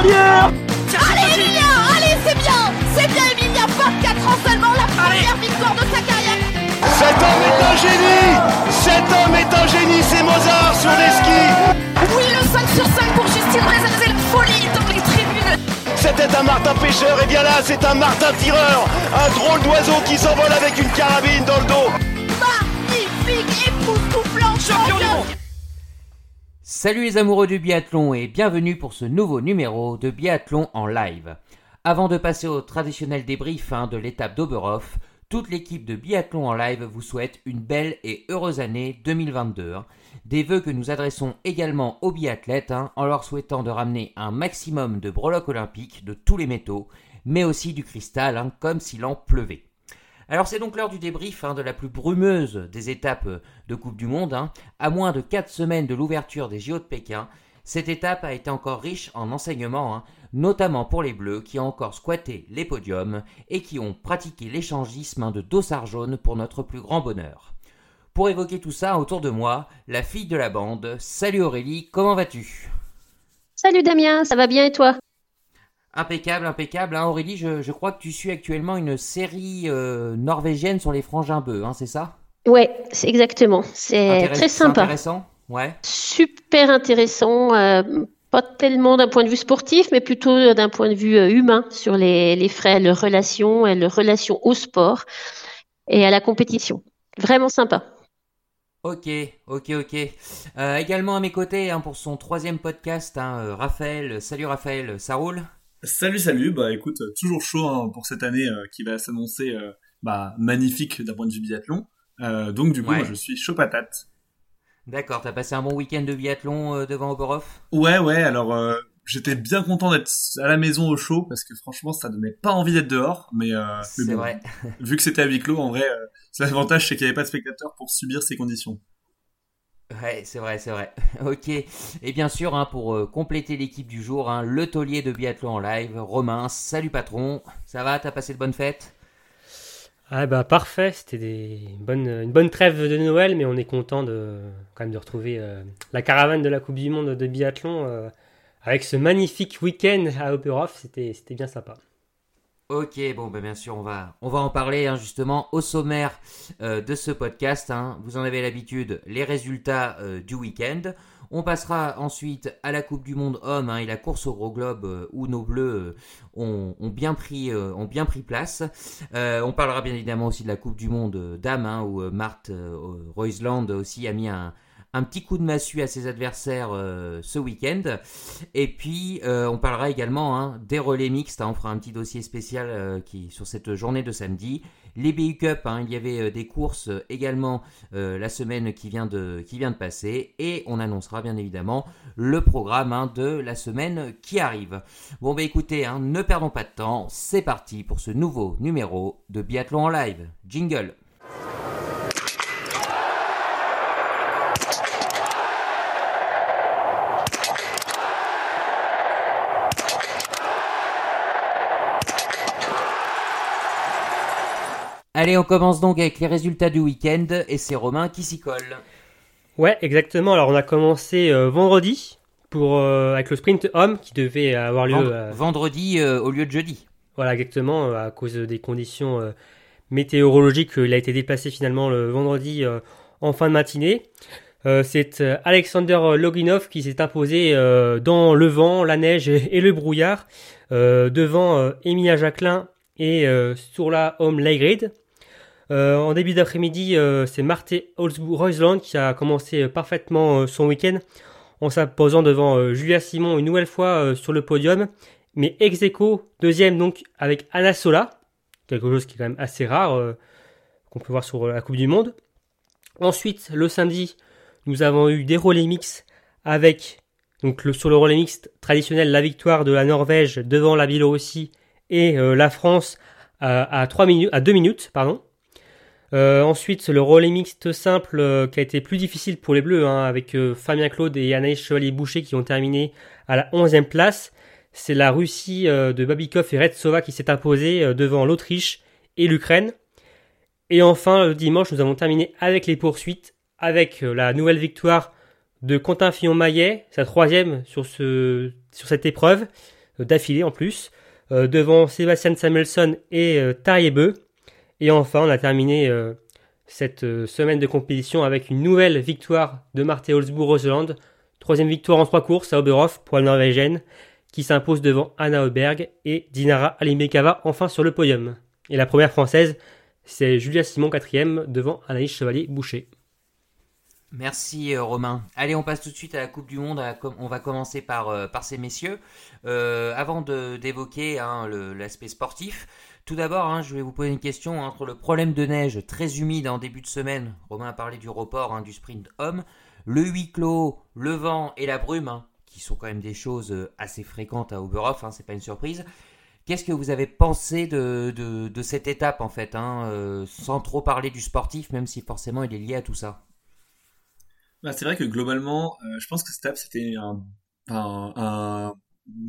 Allez Emilia Allez c'est bien. C'est bien Emilia 24 ans seulement la première victoire de sa carrière. Cet homme est un génie. Cet homme est un génie, c'est Mozart sur les skis. Oui le 5 sur 5 pour Justine Reza, c'est la folie dans les tribunes. C'était un Martin pêcheur, et bien là c'est un Martin tireur. Un drôle d'oiseau qui s'envole avec une carabine dans le dos Salut les amoureux du biathlon et bienvenue pour ce nouveau numéro de biathlon en live. Avant de passer au traditionnel débrief hein, de l'étape d'Oberhof, toute l'équipe de biathlon en live vous souhaite une belle et heureuse année 2022. hein. Des vœux que nous adressons également aux biathlètes hein, en leur souhaitant de ramener un maximum de breloques olympiques de tous les métaux, mais aussi du cristal comme s'il en pleuvait. Alors c'est donc l'heure du débrief hein, de la plus brumeuse des étapes euh, de Coupe du Monde. hein. À moins de 4 semaines de l'ouverture des JO de Pékin, cette étape a été encore riche en enseignements, hein, notamment pour les Bleus qui ont encore squatté les podiums et qui ont pratiqué l'échangisme de dossards jaunes pour notre plus grand bonheur. Pour évoquer tout ça autour de moi, la fille de la bande. Salut Aurélie, comment vas-tu? Salut Damien, ça va bien et toi? Impeccable, impeccable. hein, Aurélie, je, je crois que tu suis actuellement une série euh, norvégienne sur les frangins bœufs, hein, c'est ça? Ouais, c'est exactement. C'est très sympa. Intéressant Ouais. Super intéressant. euh, pas tellement d'un point de vue sportif, mais plutôt d'un point de vue euh, humain sur les, les frères, leurs relations et leurs relations au sport et à la compétition. Vraiment sympa. Ok, ok, ok. Euh, également à mes côtés hein, pour son troisième podcast, hein, Raphaël. Salut Raphaël, ça roule? Salut, salut. Bah écoute, euh, toujours chaud hein, pour cette année euh, qui va s'annoncer euh, bah, magnifique d'un point de vue biathlon. Euh, donc du coup, Ouais. moi, je suis chaud patate. D'accord, t'as passé un bon week-end de biathlon euh, devant Oberhof? Ouais, ouais. Alors euh, j'étais bien content d'être à la maison au chaud parce que franchement, ça donnait pas envie d'être dehors. Mais, euh, mais C'est bon, vrai. vu que c'était à huis clos, en vrai, euh, l'avantage, c'est qu'il n'y avait pas de spectateurs pour subir ces conditions. Ouais, c'est vrai, c'est vrai. ok. Et bien sûr, hein, pour euh, compléter l'équipe du jour, hein, le taulier de biathlon en live, Romain. Salut patron. Ça va? T'as passé de bonnes fêtes? Ah bah parfait, c'était des une bonne, trêve de Noël, mais on est content de quand même de retrouver euh, la caravane de la Coupe du Monde de biathlon euh, avec ce magnifique week-end à Oberhof, c'était c'était bien sympa. Ok, bon, bah, bien sûr, on va, en parler hein, justement au sommaire euh, de ce podcast. hein. Vous en avez l'habitude, les résultats euh, du week-end. On passera ensuite à la Coupe du Monde Homme hein, et la course au gros euh, où nos bleus ont, bien pris, place. On parlera bien évidemment aussi de la Coupe du Monde Dames où Marthe Roisland aussi a mis un, un petit coup de massue à ses adversaires euh, ce week-end. Et puis, euh, on parlera également hein, des relais mixtes. on fera un petit dossier spécial euh, qui, sur cette journée de samedi. Les BU Cup, hein, il y avait des courses également la semaine qui vient, de, qui vient de passer. Et on annoncera bien évidemment le programme hein, de la semaine qui arrive. Bon, bah écoutez, ne perdons pas de temps. C'est parti pour ce nouveau numéro de Biathlon en live. Jingle. Allez, on commence donc avec les résultats du week-end et c'est Romain qui s'y colle. Ouais, exactement. Alors on a commencé euh, vendredi pour euh, avec le sprint homme qui devait avoir lieu. Euh, Vendredi au lieu de jeudi. Voilà, exactement, à cause des conditions météorologiques, il a été déplacé finalement le vendredi en fin de matinée. C'est Alexander Loginov qui s'est imposé dans le vent, la neige et, et le brouillard devant Emilia Jacquelin et Sturla Holm Leigrid. Euh, en début d'après-midi, euh, c'est Marte Roisland qui a commencé euh, parfaitement son week-end en s'imposant devant Julia Simon une nouvelle fois sur le podium mais ex aequo, deuxième donc avec Anna Sola, quelque chose qui est quand même assez rare, qu'on peut voir sur la Coupe du Monde. Ensuite, le samedi, nous avons eu des relais mix avec, donc le, sur le relais mixte traditionnel, la victoire de la Norvège devant la Biélorussie et la France à, à, 3 minutes, à 2 minutes. Pardon. Euh, ensuite, le relais mixte simple euh, qui a été plus difficile pour les Bleus, hein, avec euh, Fabien Claude et Anaïs Chevalier-Boucher qui ont terminé à la 11e place. C'est la Russie euh, de Babikov et Retsova qui s'est imposée euh, devant l'Autriche et l'Ukraine. Et enfin, le dimanche, nous avons terminé avec les poursuites, avec la nouvelle victoire de Quentin Fillon-Maillet, sa troisième sur, ce, sur cette épreuve, d'affilée en plus, devant Sébastien Samuelson et Tarjei Et enfin, on a terminé cette semaine de compétition avec une nouvelle victoire de Marte Holzbourg-Roseland. Troisième victoire en trois courses à Oberhof pour la Norvégienne, qui s'impose devant Anna Auberg et Dinara Alimekava enfin sur le podium. Et la première française, c'est Julia Simon, quatrième, devant Anaïs Chevalier-Boucher. Merci euh, Romain. Allez, on passe tout de suite à la Coupe du Monde. On va commencer par, euh, ces messieurs. Euh, avant d'évoquer hein, l'aspect sportif, tout d'abord, hein, je vais vous poser une question entre le problème de neige très humide en début de semaine. Romain a parlé du report hein, du sprint homme, le huis clos, le vent et la brume, qui sont quand même des choses assez fréquentes à Oberhof. c'est pas une surprise. Qu'est-ce que vous avez pensé de, cette étape en fait, sans trop parler du sportif, même si forcément il est lié à tout ça? Bah, c'est vrai que globalement, euh, je pense que cette étape c'était un,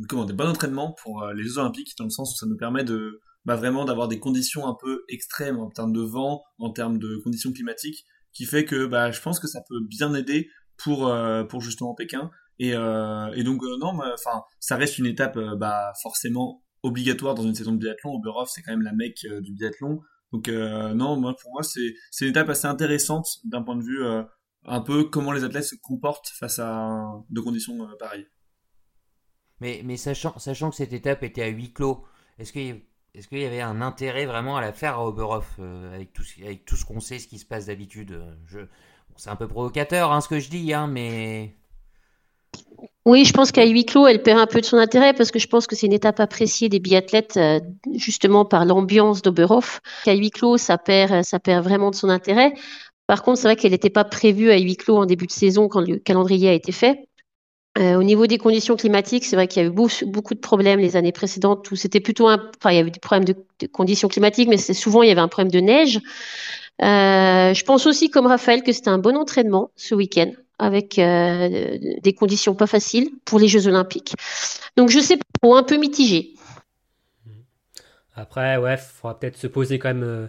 comment, des bons entraînements pour euh, les Jeux Olympiques, dans le sens où ça nous permet de bah, vraiment d'avoir des conditions un peu extrêmes en termes de vent, en termes de conditions climatiques, qui fait que bah, je pense que ça peut bien aider pour, euh, pour justement Pékin. Et, euh, et donc non, enfin, ça reste une étape bah, forcément obligatoire dans une saison de biathlon. Oberhof, c'est quand même la mecque du biathlon. Donc non, moi pour moi c'est une étape assez intéressante d'un point de vue un peu comment les athlètes se comportent face à de conditions euh, pareilles. Mais, mais sachant, sachant que cette étape était à huis clos, est-ce qu'il est qu'il y avait un intérêt vraiment à la faire à Oberhof euh, avec, tout, ce qu'on sait, ce qui se passe d'habitude je, C'est un peu provocateur hein, ce que je dis, hein, mais... Oui, je pense qu'à huis clos, elle perd un peu de son intérêt parce que je pense que c'est une étape appréciée des biathlètes euh, justement par l'ambiance d'Oberhof. Qu'à huis clos, ça perd, ça perd vraiment de son intérêt. Par contre, c'est vrai qu'elle n'était pas prévue à huis clos en début de saison quand le calendrier a été fait. Euh, au niveau des conditions climatiques, c'est vrai qu'il y a eu beaucoup, de problèmes les années précédentes où c'était plutôt un, enfin, il y avait des problèmes de, conditions climatiques, mais souvent il y avait un problème de neige. Euh, je pense aussi, comme Raphaël, que c'était un bon entraînement ce week-end avec euh, des conditions pas faciles pour les Jeux Olympiques. Donc je sais pas, un peu mitigé. Après, ouais, il faudra peut-être se poser quand même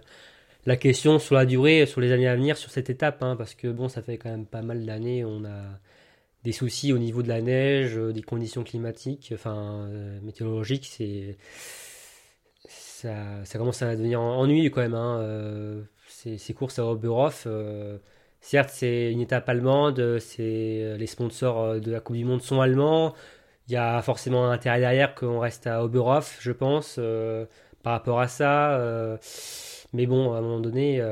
la question sur la durée, sur les années à venir, sur cette étape, hein, parce que bon, ça fait quand même pas mal d'années, on a des soucis au niveau de la neige, euh, des conditions climatiques, enfin euh, météorologiques, c'est ça, commence à devenir ennuyeux quand même. Hein, euh, ces, courses à Oberhof, certes c'est une étape allemande, c'est les sponsors de la Coupe du Monde sont allemands. Il y a forcément un intérêt derrière qu'on reste à Oberhof, je pense, par rapport à ça. Mais bon, à un moment donné,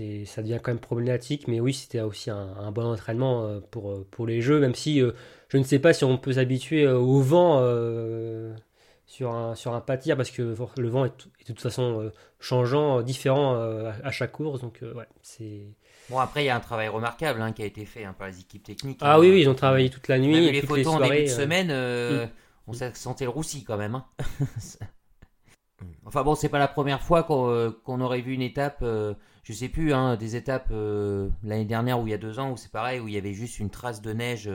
euh, ça devient quand même problématique. Mais oui, c'était aussi un, bon entraînement euh, pour, euh, pour les jeux, même si je ne sais pas si on peut s'habituer au vent sur un, sur un pâtir, parce que le vent est, de toute façon changeant, différent à, chaque course. Donc, ouais, c'est. Bon, après, il y a un travail remarquable hein, qui a été fait hein, par les équipes techniques. Ah oui, oui, ils ont travaillé toute la nuit. les photos en début de semaine, on sentait le roussi quand même. Hein. Enfin bon, c'est pas la première fois qu'on euh, aurait vu une étape, euh, je sais plus, hein, des étapes euh, l'année dernière ou il y a deux ans où c'est pareil, où il y avait juste une trace de neige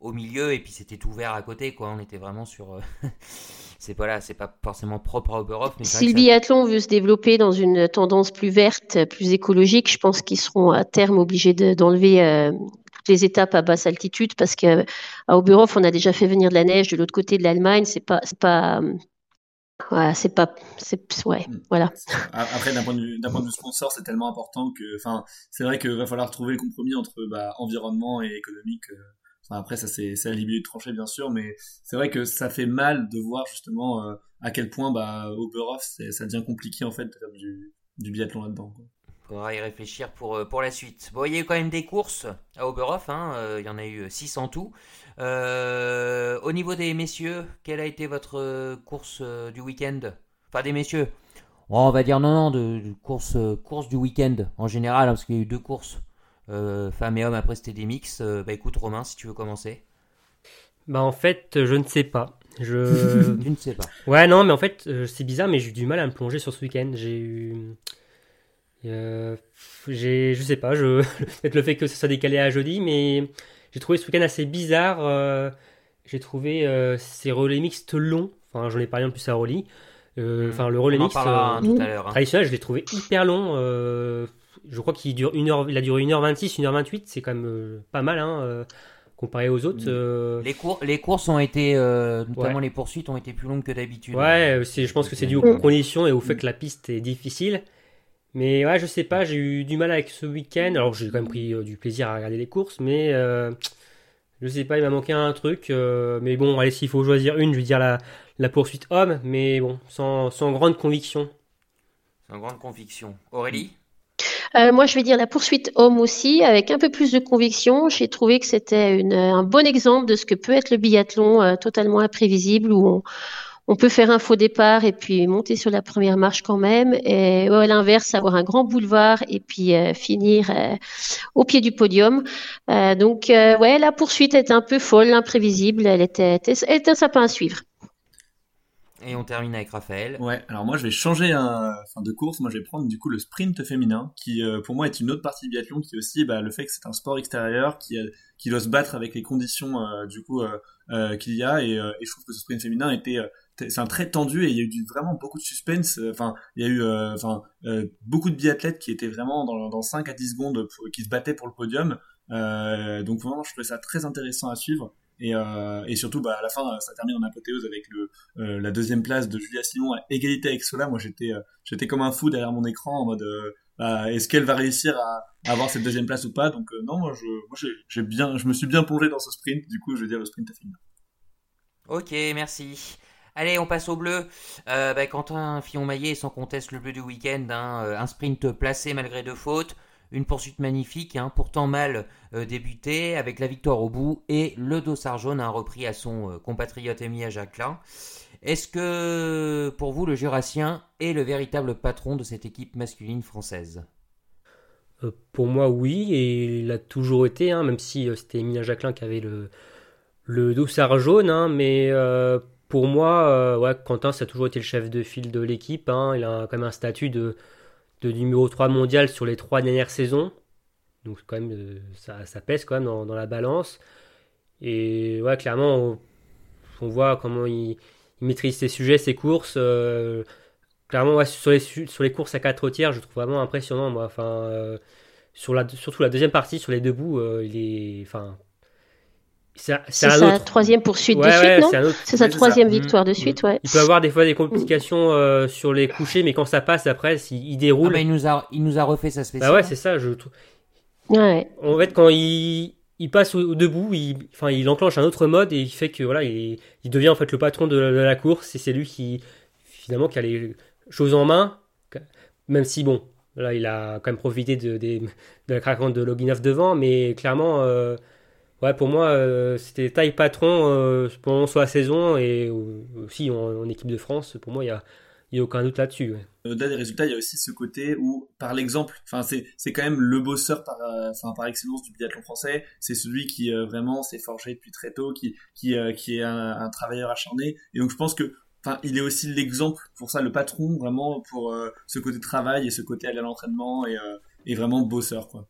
au milieu et puis c'était tout vert à côté, quoi. On était vraiment sur. c'est pas là, c'est pas forcément propre à Oberhof. Mais si le biathlon veut se développer dans une tendance plus verte, plus écologique, je pense qu'ils seront à terme obligés d'enlever. toutes les étapes à basse altitude parce qu'à Oberhof on a déjà fait venir de la neige de l'autre côté de l'Allemagne c'est pas pas Ouais, c'est pas, c'est ouais, hmm. voilà. Après, d'un point de vue, d'un point de vue sponsor, c'est tellement important que, enfin, c'est vrai qu'il va falloir trouver le compromis entre bah, environnement et économique. Euh. Enfin, après, ça c'est, c'est à de trancher bien sûr, mais c'est vrai que ça fait mal de voir justement euh, à quel point bah Oberhof, ça devient compliqué en fait de faire du, du biathlon là-dedans. Quoi. Faudra y réfléchir pour, euh, pour la suite. Bon, il y a eu quand même des courses à Oberhof, hein, il y en a eu 6 en tout. Euh, au niveau des messieurs, quelle a été votre euh, course euh, du week-end? Enfin, des messieurs. on va dire non, non, de, course, course du week-end en général, hein, parce qu'il y a eu deux courses, femmes et hommes, après c'était des mix. bah écoute, Romain, si tu veux commencer. Bah en fait, je ne sais pas. Je... tu ne sais pas. Ouais, non, mais en fait, c'est bizarre, mais j'ai eu du mal à me plonger sur ce week-end. J'ai eu. J'ai, je sais pas, je... peut-être le fait que ça soit décalé à jeudi, mais j'ai trouvé ce week-end assez bizarre. Euh, j'ai trouvé euh, ces relais mixtes longs. Enfin, j'en ai parlé en plus à Rolly. Euh, hmm. Enfin, le relais mixte hein, traditionnel, je l'ai trouvé hyper long. je crois qu'il dure une heure, il a duré 1h26, 1h28, c'est quand même pas mal. Hein, comparé aux autres. Euh, Les, cours, les courses ont été, euh, notamment les poursuites, ont été plus longues que d'habitude. Ouais, je pense que c'est dû aux conditions et au fait que la piste est difficile. Mais ouais, je sais pas, j'ai eu du mal avec ce week-end. Alors j'ai quand même pris euh, du plaisir à regarder les courses, mais euh, je sais pas, il m'a manqué un truc. euh, mais bon, allez, s'il faut choisir une, je vais dire la, la poursuite homme, mais bon, sans, sans grande conviction. Une grande conviction. Aurélie? Euh, moi, je vais dire la poursuite homme aussi, avec un peu plus de conviction. J'ai trouvé que c'était un bon exemple de ce que peut être le biathlon euh, totalement imprévisible, où on, on peut faire un faux départ et puis monter sur la première marche quand même, et ou à l'inverse, avoir un grand boulevard et puis euh, finir euh, au pied du podium. Euh, donc, euh, ouais, la poursuite est un peu folle, imprévisible. Elle était, elle était sympa à suivre. Et on termine avec Raphaël. Ouais, alors moi je vais changer un, enfin, de course, moi je vais prendre du coup le sprint féminin, qui euh, pour moi est une autre partie du biathlon, qui est aussi bah, le fait que c'est un sport extérieur, qui, euh, qui doit se battre avec les conditions euh, du coup euh, euh, qu'il y a, et, euh, et je trouve que ce sprint féminin était, euh, c'est un très tendu et il y a eu vraiment beaucoup de suspense. euh, Enfin, il y a eu, euh, enfin, euh, beaucoup de biathlètes qui étaient vraiment dans, dans 5 à 10 secondes, qui se battaient pour le podium. Donc vraiment, je trouvais ça très intéressant à suivre. Et, et surtout, bah, à la fin, ça termine en apothéose avec le, la deuxième place de Julia Simon à égalité avec Sola. Moi, j'étais, comme un fou derrière mon écran en mode, bah, est-ce qu'elle va réussir à, avoir cette deuxième place ou pas? Donc non, moi, je, moi, j'ai, bien, je me suis bien plongé dans ce sprint. Du coup, je vais dire le sprint féminin. Ok, merci. Allez, on passe au bleu. Euh, bah, Quentin Fillon-Maillet, sans conteste le bleu du week-end. hein, euh, un sprint placé malgré deux fautes. Une poursuite magnifique, hein, pourtant mal euh, débuté, avec la victoire au bout. Et le dossard jaune, un repris à son euh, compatriote Emilia Jacquelin. Est-ce que, pour vous, le Jurassien est le véritable patron de cette équipe masculine française? Pour moi, oui, et il a toujours été, hein, même si c'était Emilia Jacquelin qui avait le, le dossard jaune, hein, mais pour moi, euh, Quentin, ça a toujours été le chef de file de l'équipe. hein, il a quand même un statut de, numéro 3 mondial sur les trois dernières saisons. Donc, quand même, euh, ça, pèse quand même dans, la balance. Et ouais, clairement, on, voit comment il, maîtrise ses sujets, ses courses. euh, clairement, sur, les, courses à 4 tiers, je trouve vraiment impressionnant. Enfin, surtout la deuxième partie, sur les deux bouts, il est. c'est sa autre. troisième poursuite Ouais, de suite, ouais, non c'est autre. Sa troisième ça. victoire de suite, ouais. Il peut avoir des fois des complications euh, sur les couchers, mais quand ça passe après, il, il Ah déroule. bah, il, nous a, il nous a refait sa spéciale. bah ouais, c'est ça. Je trouve. Ouais. En fait, quand il, il passe au, au debout, il, enfin, il enclenche un autre mode et il fait que voilà, il, il devient en fait le patron de, la- de la course et c'est lui qui finalement qui a les choses en main. Même si bon, là, il a quand même profité de la craquante de Loginov devant, mais clairement, euh, ouais, pour moi, euh, c'était taille patron euh, pendant la saison et aussi en, équipe de France. Pour moi, il y a, y a aucun doute là-dessus. Au-delà des résultats, il y a aussi ce côté où, par l'exemple, c'est, quand même le bosseur par, euh, par excellence du biathlon français. C'est celui qui euh, vraiment s'est forgé depuis très tôt, qui, qui, euh, qui est un, travailleur acharné. Et donc, je pense que, il est aussi l'exemple pour ça, le patron, vraiment, pour ce côté travail et ce côté aller à l'entraînement et, et vraiment bosseur, quoi.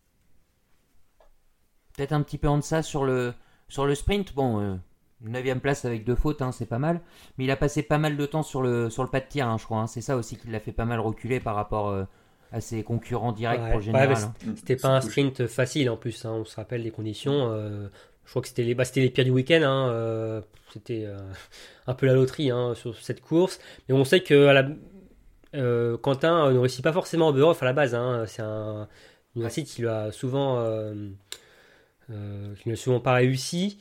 Peut-être un petit peu en deçà sur le, sur le sprint. Bon, euh, 9 place avec deux fautes, hein, c'est pas mal. Mais il a passé pas mal de temps sur le, sur le pas de tir, hein, je crois. hein. C'est ça aussi qui l'a fait pas mal reculer par rapport euh, à ses concurrents directs Ouais, pour le général. hein. C'était pas un sprint facile en plus, hein, on se rappelle les conditions. euh, je crois que c'était les, bah, c'était les pires du week-end. hein, euh, c'était euh, un peu la loterie hein, sur cette course. Mais on sait que à la, euh, Quentin ne réussit pas forcément en Beurre à la base. hein, c'est un, un site qui lui a souvent, euh, euh, qui n'a souvent pas réussi.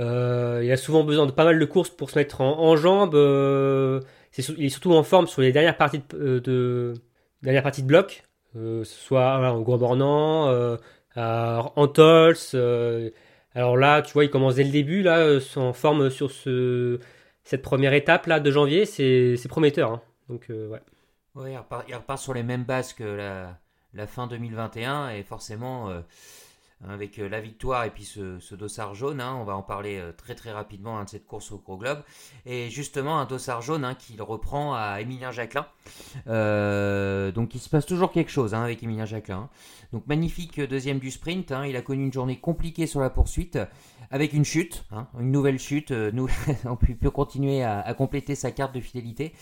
Euh, il a souvent besoin de pas mal de courses pour se mettre en, en jambes. euh, il est surtout en forme sur les dernières parties de, euh, de dernières parties de bloc, euh, soit voilà, euh, à Antols. euh, alors là, tu vois, il commence dès le début, là, euh, en forme sur ce, cette première étape là de janvier, c'est prometteur. hein. Donc euh, il, repart, sur les mêmes bases que la, fin 2021 et forcément euh, avec euh, la victoire et puis ce, dossard jaune, hein, on va en parler euh, très très rapidement hein, de cette course au Gros Globe et justement un dossard jaune hein, qu'il reprend à Émilien Jacquelin. Euh, donc il se passe toujours quelque chose hein, avec Émilien Jacquelin. hein. Donc magnifique deuxième du sprint, hein, il a connu une journée compliquée sur la poursuite avec une chute, hein, une nouvelle chute, nous, on peut, continuer à, compléter sa carte de fidélité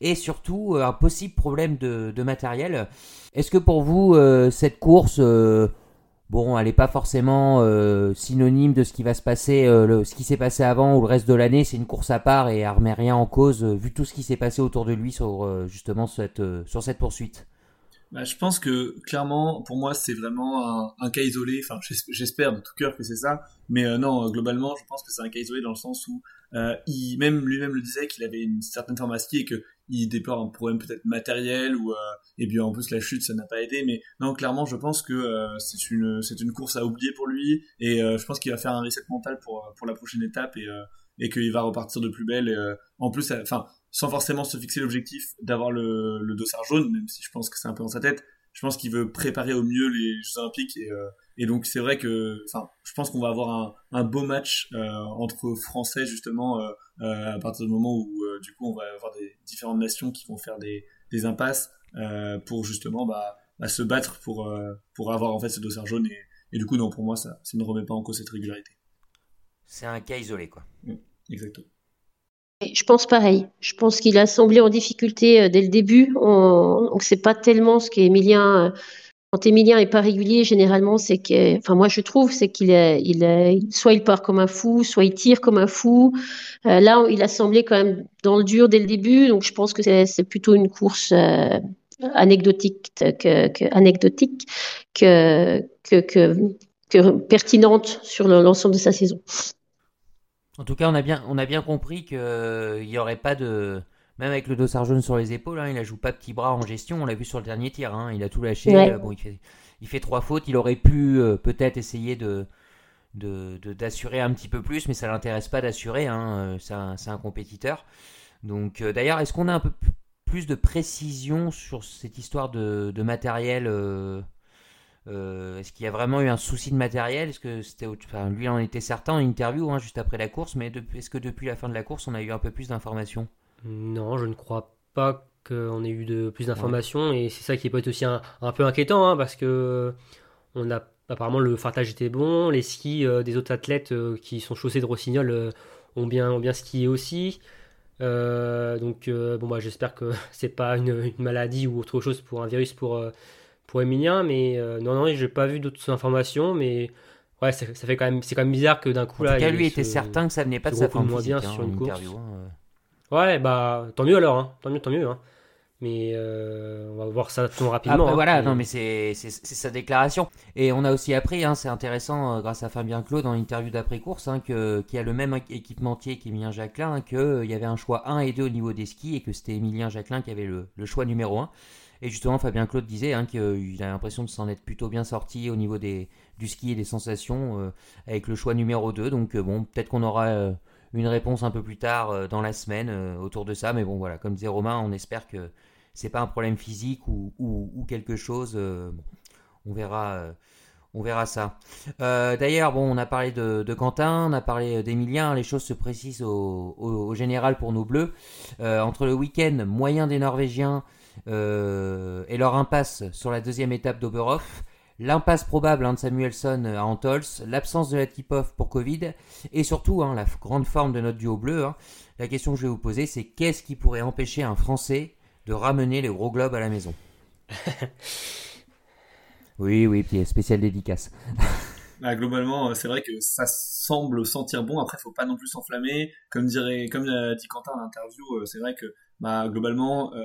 et surtout un possible problème de, matériel. Est-ce que pour vous, cette course, bon, elle n'est pas forcément euh, synonyme de ce qui va se passer, euh, ce qui s'est passé avant ou le reste de l'année. C'est une course à part et elle rien en cause euh, vu tout ce qui s'est passé autour de lui sur justement cette, sur cette poursuite. Bah, je pense que clairement, pour moi, c'est vraiment un, cas isolé. Enfin, j'es- j'espère de tout cœur que c'est ça. Mais non, globalement, je pense que c'est un cas isolé dans le sens où il même lui-même le disait qu'il avait une certaine forme à ski et que il déplore un problème peut-être matériel ou euh, et puis en plus la chute ça n'a pas aidé. Mais non, clairement, je pense que euh, c'est une c'est une course à oublier pour lui et euh, je pense qu'il va faire un reset mental pour pour la prochaine étape et euh, et qu'il va repartir de plus belle. Euh, en plus, euh, enfin, sans forcément se fixer l'objectif d'avoir le, le dossard jaune, même si je pense que c'est un peu dans sa tête. Je pense qu'il veut préparer au mieux les Jeux Olympiques et, euh, et donc c'est vrai que, enfin, je pense qu'on va avoir un, un beau match euh, entre Français justement euh, à partir du moment où du coup on va avoir des différentes nations qui vont faire des, des impasses pour justement bah, bah, se battre pour pour avoir en fait ce dossard jaune et, et du coup non pour moi ça, ça ne remet pas en cause cette régularité. C'est un cas isolé, quoi. Exactement. Je pense pareil. Je pense qu'il a semblé en difficulté euh, dès le début. On, donc c'est pas tellement ce qu'Emilien. euh, Quand Emilien est pas régulier, généralement, c'est que, enfin moi je trouve, c'est qu'il est, soit il part comme un fou, soit il tire comme un fou. Euh, là, il a semblé quand même dans le dur dès le début. Donc je pense que c'est, plutôt une course anecdotique que, que anecdotique que, que, pertinente sur le- l'ensemble de sa saison. En tout cas, on a bien, on a bien compris qu'il n'y aurait pas de. Même avec le dossard jaune sur les épaules, hein, il ne joue pas petit bras en gestion. On l'a vu sur le dernier tir. hein, il a tout lâché. Ouais. euh, bon, il, fait, il fait trois fautes. Il aurait pu euh, peut-être essayer de de- de- d'assurer un petit peu plus, mais ça l'intéresse pas d'assurer. hein, euh, c'est un, compétiteur. Donc, euh, d'ailleurs, est-ce qu'on a un peu plus de précision sur cette histoire de, de matériel euh, euh, Est-ce qu'il y a vraiment eu un souci de matériel? Est-ce que c'était enfin, lui en était certain en interview hein, juste après la course, mais est-ce que depuis la fin de la course, on a eu un peu plus d'informations? Non, je ne crois pas qu'on ait eu de plus d'informations et c'est ça qui peut être aussi un, un peu inquiétant hein, parce que on a apparemment le fartage était bon, les skis euh, des autres athlètes euh, qui sont chaussés de rossignol ont bien ont bien skié aussi. Donc bon bah j'espère que c'est pas une, une maladie ou autre chose pour un virus pour pour Emilien mais euh, non non j'ai pas vu d'autres informations mais ouais ça, ça fait quand même c'est quand même bizarre que d'un coup En là tout cas, il lui ait était ce- certain que ça venait pas de sa forme moins physique bien hein, sur en une course. hein, euh. Ouais, bah tant mieux alors, hein. tant mieux, tant mieux. Hein. Mais euh, on va voir ça tout rapidement. Hein. voilà, non, mais c'est sa déclaration. Et on a aussi appris, hein, c'est intéressant, euh, grâce à Fabien Claude, en interview d'après-course, hein, que- qui a le même équipementier qu'Emilien Jacquelin, qu'il y avait un choix 1 et 2 au niveau des skis et que c'était Emilien Jacquelin qui avait le, le choix numéro 1. Et justement, Fabien Claude disait hein, qu'il a l'impression de s'en être plutôt bien sorti au niveau des, du ski et des sensations euh, avec le choix numéro 2. Donc, euh, bon, peut-être qu'on aura euh, une réponse un peu plus tard dans la semaine autour de ça. Mais bon, voilà, comme disait Romain, on espère que c'est pas un problème physique ou, quelque chose. bon, on verra. on verra ça. D'ailleurs, bon, on a parlé de, Quentin, on a parlé d'Emilien. Les choses se précisent au, général pour nos bleus. Entre le week-end moyen des Norvégiens et leur impasse sur la deuxième étape d'Oberhof, l'impasse probable hein, de Samuelson à Antols, l'absence de la tip-off pour Covid et surtout hein, la grande forme de notre duo bleu. hein. La question que je vais vous poser, c'est qu'est-ce qui pourrait empêcher un Français de ramener les gros globes à la maison? Oui, oui, puis spécial dédicace. Bah, globalement, euh, c'est vrai que ça semble sentir bon. Après, faut pas non plus s'enflammer. Comme dirait, comme l'a dit Quentin dans l'interview, euh, c'est vrai que bah, globalement, euh,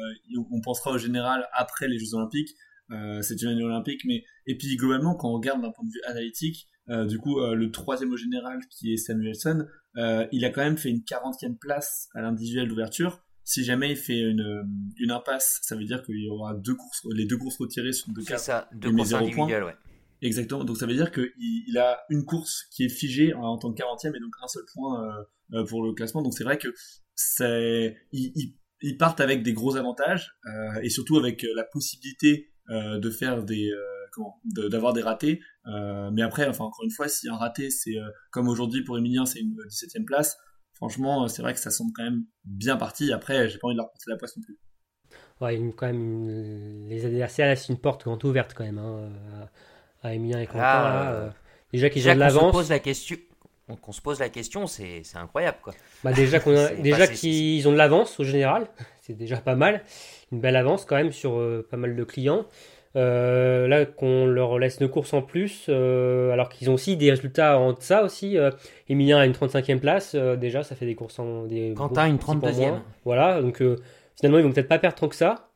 on pensera au général après les Jeux Olympiques. Euh, c'est une année olympique, mais et puis globalement, quand on regarde d'un point de vue analytique, euh, du coup, euh, le troisième au général qui est Samuelson, euh, il a quand même fait une 40e place à l'individuel d'ouverture. Si jamais il fait une, une impasse, ça veut dire qu'il y aura deux courses, les deux courses retirées deux C'est cas. ça, deux il courses individuelles, ouais. Exactement. Donc ça veut dire qu'il il a une course qui est figée en, en tant que 40e et donc un seul point euh, euh, pour le classement. Donc c'est vrai que c'est ils, ils- ils partent avec des gros avantages euh, et surtout avec euh, la possibilité euh, de faire des euh, comment de- d'avoir des ratés. Euh, mais après, enfin encore une fois, si un raté c'est euh, comme aujourd'hui pour Emilien, c'est une 17e place. Franchement, c'est vrai que ça semble quand même bien parti. Après, j'ai pas envie de leur porter la poisse non plus. Ouais, une- quand même, une- les adversaires laissent une porte grande ouverte quand même hein, à, à Emilien et Quentin. Là, là, déjà qu'ils ont de qu'on se l'avance. pose la question, qu'on se pose la question, c'est incroyable quoi. Bah déjà qu'on qu'ils ont de l'avance au général, c'est déjà pas mal. Une belle avance quand même sur euh, pas mal de clients. Euh, là, qu'on leur laisse une course en plus, euh, alors qu'ils ont aussi des résultats en ça aussi. Emilien a une 35e place, déjà, ça fait des courses en. Des Quentin, une petits points 32e. moins. Voilà, donc finalement, ils vont peut-être pas perdre tant que ça.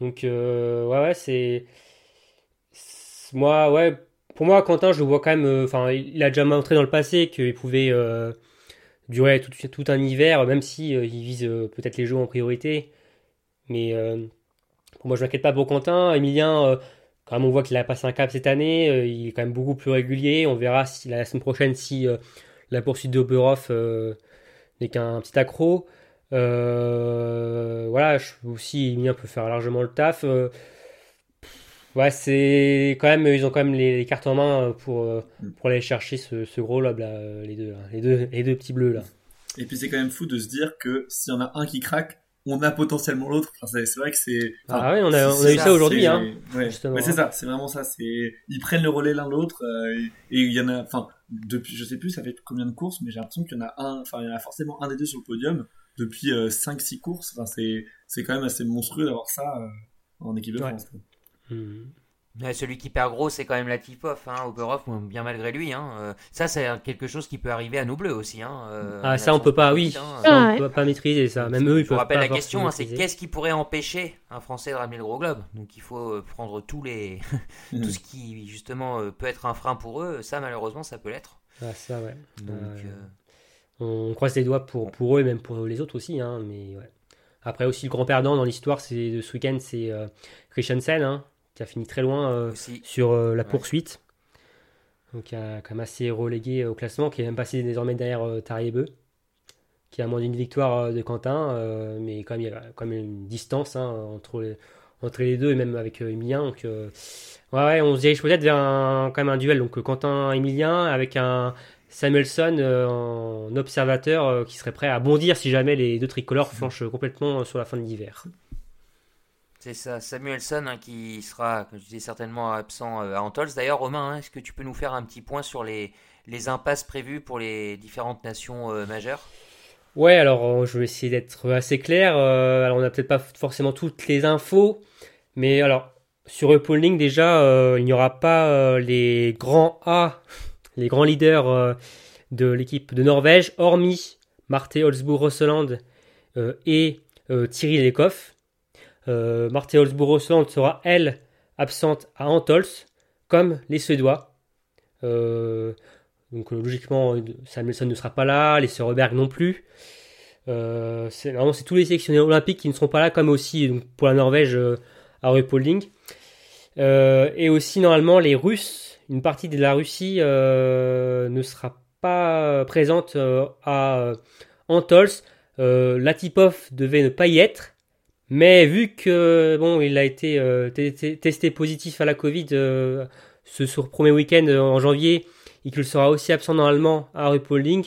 Donc, ouais, ouais, c'est- Moi, ouais, pour moi, Quentin, je vois quand même. euh, Enfin, il a déjà montré dans le passé qu'il pouvait euh, durer tout, un hiver, même si euh, vise peut-être les jeux en priorité. Mais pour moi, je m'inquiète pas pour Quentin. Emilien, quand même, on voit qu'il a passé un cap cette année. il est quand même beaucoup plus régulier. On verra la semaine prochaine si la poursuite de Oberhof euh, n'est qu'un petit accro. Voilà, je, aussi Emilien peut faire largement le taf. Ouais, c'est quand même, ils ont quand même les, les cartes en main pour, euh, pour aller chercher ce, ce gros lob là, euh, les deux, là, les deux, les deux petits bleus là. Et puis c'est quand même fou de se dire que s'il y en a un qui craque, on a potentiellement l'autre. Enfin, c'est vrai que c'est. enfin, Ah ouais, on a, on a c'est eu ça aujourd'hui, hein. Ouais. c'est hein. ça, c'est vraiment ça. C'est ils prennent le relais l'un l'autre euh, et et il y en a. Enfin, depuis, je sais plus, ça fait combien de courses, mais j'ai l'impression qu'il y en a un. Enfin, il y en a forcément un des deux sur le podium depuis 5-6 courses. Enfin, c'est c'est quand même assez monstrueux d'avoir ça euh, en équipe de Ouais. France. quoi. Mhm. Ouais, celui qui perd gros, c'est quand même la Tip-Off, hein, Oberhof, bon, bien malgré lui. Hein. Euh, ça, c'est quelque chose qui peut arriver à nous bleus aussi. Hein, euh, Ah, ça, on peut pas, oui. Hein. Ça, on Ouais. peut pas maîtriser ça. Même eux, ils Je vous peuvent rappelle pas la forcément question, hein, c'est qu'est-ce qui pourrait empêcher un Français de ramener le gros globe? Donc il faut euh, prendre tous les, tout ce qui justement euh, peut être un frein pour eux. Ça, malheureusement, ça peut l'être. Ah, ça, ouais. Donc, Euh, euh, On croise les doigts pour, pour eux et même pour les autres aussi. Hein, mais ouais. Après aussi, le grand perdant dans l'histoire c'est de ce week-end, c'est euh, Christiansen, hein, qui a fini très loin euh, sur euh, la Ouais. poursuite. Donc, qui a quand même assez relégué au classement, qui est même passé désormais derrière euh, Tariebeu, qui a moins d'une victoire euh, de Quentin, euh, mais quand même, il y a quand même une distance hein, entre, les, entre les deux et même avec euh, Emilien. Donc, euh, ouais, ouais, on se dirige peut-être vers un, quand même un duel. Donc, euh, Quentin-Emilien avec un Samuelson euh, en observateur euh, qui serait prêt à bondir si jamais les deux tricolores flanchent complètement euh, sur la fin de l'hiver. C'est ça, Samuelson hein, qui sera, comme je disais, certainement absent euh, à Antols. D'ailleurs, Romain, hein, est-ce que tu peux nous faire un petit point sur les, impasses prévues pour les différentes nations euh, majeures? Ouais, alors euh, je vais essayer d'être assez clair. Alors on n'a peut-être pas forcément toutes les infos, mais alors sur Upholding déjà, il n'y aura pas les grands A, les grands leaders de l'équipe de Norvège, hormis Marte Holzbourg-Rosseland et Thierry Lekoff. Euh, Marte Holzbourg-Rosseland sera, elle, absente à Antols, comme les Suédois. Euh, donc euh, logiquement, Samuelson ne sera pas là, les Seureberg non plus. Euh, c'est normalement c'est tous les sélectionnés olympiques qui ne seront pas là, comme aussi pour la Norvège à Ruhpolding. Euh, et aussi normalement les Russes, une partie de la Russie ne sera pas présente à Antols. Latipov devait ne pas y être, mais vu que bon il a été euh, testé positif à la Covid euh, ce premier week-end euh, en janvier et qu'il sera aussi absent normalement à Ruhpolding,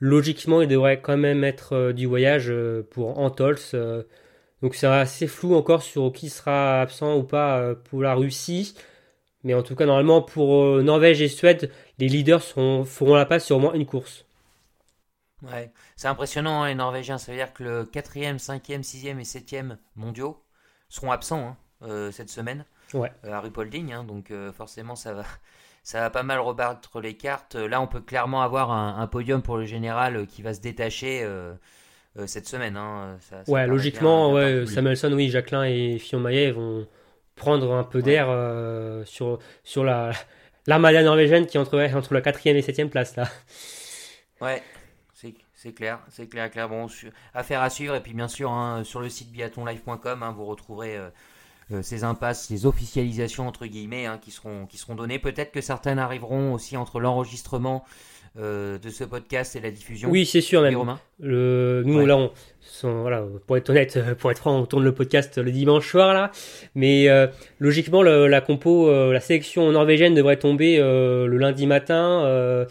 logiquement il devrait quand même être du voyage pour Antols. donc c'est assez flou encore sur qui sera absent ou pas pour la Russie. Mais en tout cas, normalement, pour Norvège et Suède, les leaders feront la passe sur au moins une course. Ouais, c'est impressionnant hein, les Norvégiens. Ça veut dire que le 4e, 5e, 6e et 7e mondiaux seront absents hein, euh, cette semaine Ouais. euh, hein, donc euh, forcément, ça va, ça va pas mal rebattre les cartes. Là, on peut clairement avoir un, un podium pour le général qui va se détacher euh, cette semaine. Ça- ça Ouais, logiquement, bien- ouais. Samuelson, oui, Jacquelin et Fillon-Maillet vont prendre un peu d'air sur, sur la l'armada norvégienne qui est entre, entre la quatrième et septième place là. Ouais, c'est clair, c'est clair, clair. Bon, affaire à suivre. Et puis, bien sûr, hein, sur le site biathlonlive.com, hein, vous retrouverez euh, euh, ces impasses, ces officialisations, entre guillemets, hein, qui, seront, qui seront données. Peut-être que certaines arriveront aussi entre l'enregistrement euh, de ce podcast et la diffusion. Oui, c'est sûr même. Romain Le, nous, Ouais. là, on, sont- voilà, pour être honnête, pour être franc, on tourne le podcast le dimanche soir, là. Mais euh, logiquement, le- la compo, la sélection norvégienne devrait tomber le lundi matin.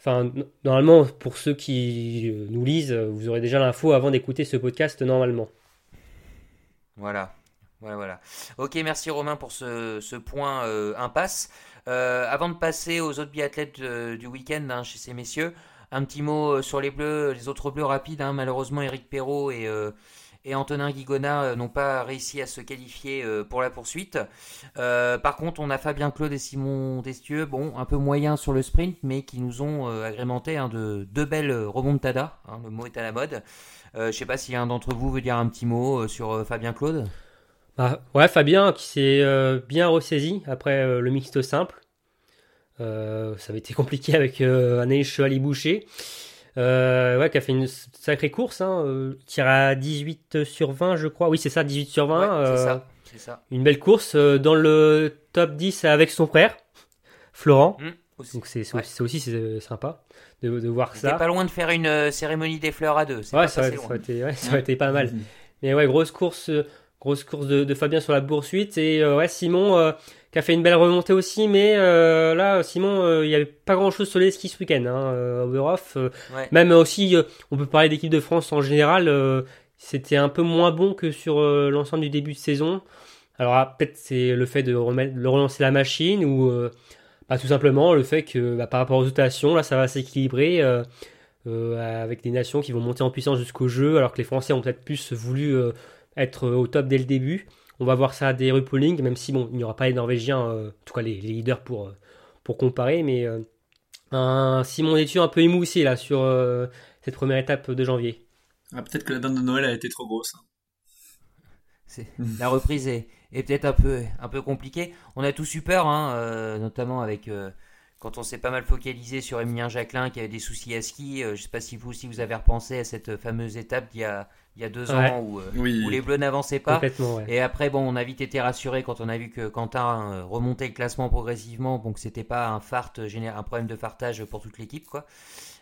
Enfin, normalement, pour ceux qui euh, nous lisent, euh, vous aurez déjà l'info avant d'écouter ce podcast, normalement. Voilà. Voilà, voilà. Ok, merci Romain pour ce, point euh, impasse. Avant de passer aux autres biathlètes du week-end hein, chez ces messieurs, un petit mot sur les bleus, les autres bleus rapides. hein. malheureusement, Eric Perrault et, et Antonin Guigona n'ont pas réussi à se qualifier pour la poursuite. par contre, on a Fabien Claude et Simon Destieux, bon, un peu moyens sur le sprint, mais qui nous ont agrémenté hein, de deux belles remontadas. Hein, le mot est à la mode. Je ne sais pas si un d'entre vous veut dire un petit mot sur Fabien Claude. Bah, ouais, Fabien qui s'est bien ressaisi après le mixte simple. ça avait été compliqué avec Anaïs Ali Boucher. Euh, ouais, qui a fait une sacrée course. Hein, euh, tire à 18 sur 20, je crois. Oui, c'est ça, 18 sur 20. Ouais, c'est ça, c'est ça. Une belle course euh, dans le top 10 avec son frère, Florent. Mmh, aussi. Donc c'est aussi, aussi c'est sympa de, de voir ça. pas loin de faire une cérémonie des fleurs à deux. Ouais, ça, ça, aurait été, ouais, ça aurait été pas mal. Mmh. Mais ouais, grosse course, grosse course de, de Fabien sur la poursuite. Et ouais, Simon qui a fait une belle remontée aussi, mais euh, là, Simon, euh, il n'y avait pas grand-chose sur les skis ce week-end, hein, euh, Oberhof. Même aussi, on peut parler d'équipe de France en général, c'était un peu moins bon que sur l'ensemble du début de saison. Alors ah, peut-être c'est le fait de, remettre, de relancer la machine ou bah, tout simplement le fait que bah, par rapport aux dotations, là, ça va s'équilibrer. avec des nations qui vont monter en puissance jusqu'au jeu, alors que les Français ont peut-être plus voulu être au top dès le début. On va voir ça des repolling, même si bon, il n'y aura pas les Norvégiens, euh, en tout cas les, leaders pour, euh, pour comparer, mais euh, un Simon Détu un peu émoussé là sur cette première étape de janvier? Ah, peut-être que la dinde de Noël a été trop grosse. Hein. la reprise est, peut-être un peu, un peu compliquée. On a tous eu peur, hein, notamment avec quand on s'est pas mal focalisé sur Emilien Jacquelin qui avait des soucis à ski. je ne sais pas si vous aussi vous avez repensé à cette fameuse étape d'il y a il y a deux ans où, euh, où, les Bleus n'avançaient pas. Et après, bon, on a vite été rassuré quand on a vu que Quentin euh, remontait le classement progressivement, donc c'était pas un fart, un problème de fartage pour toute l'équipe, quoi.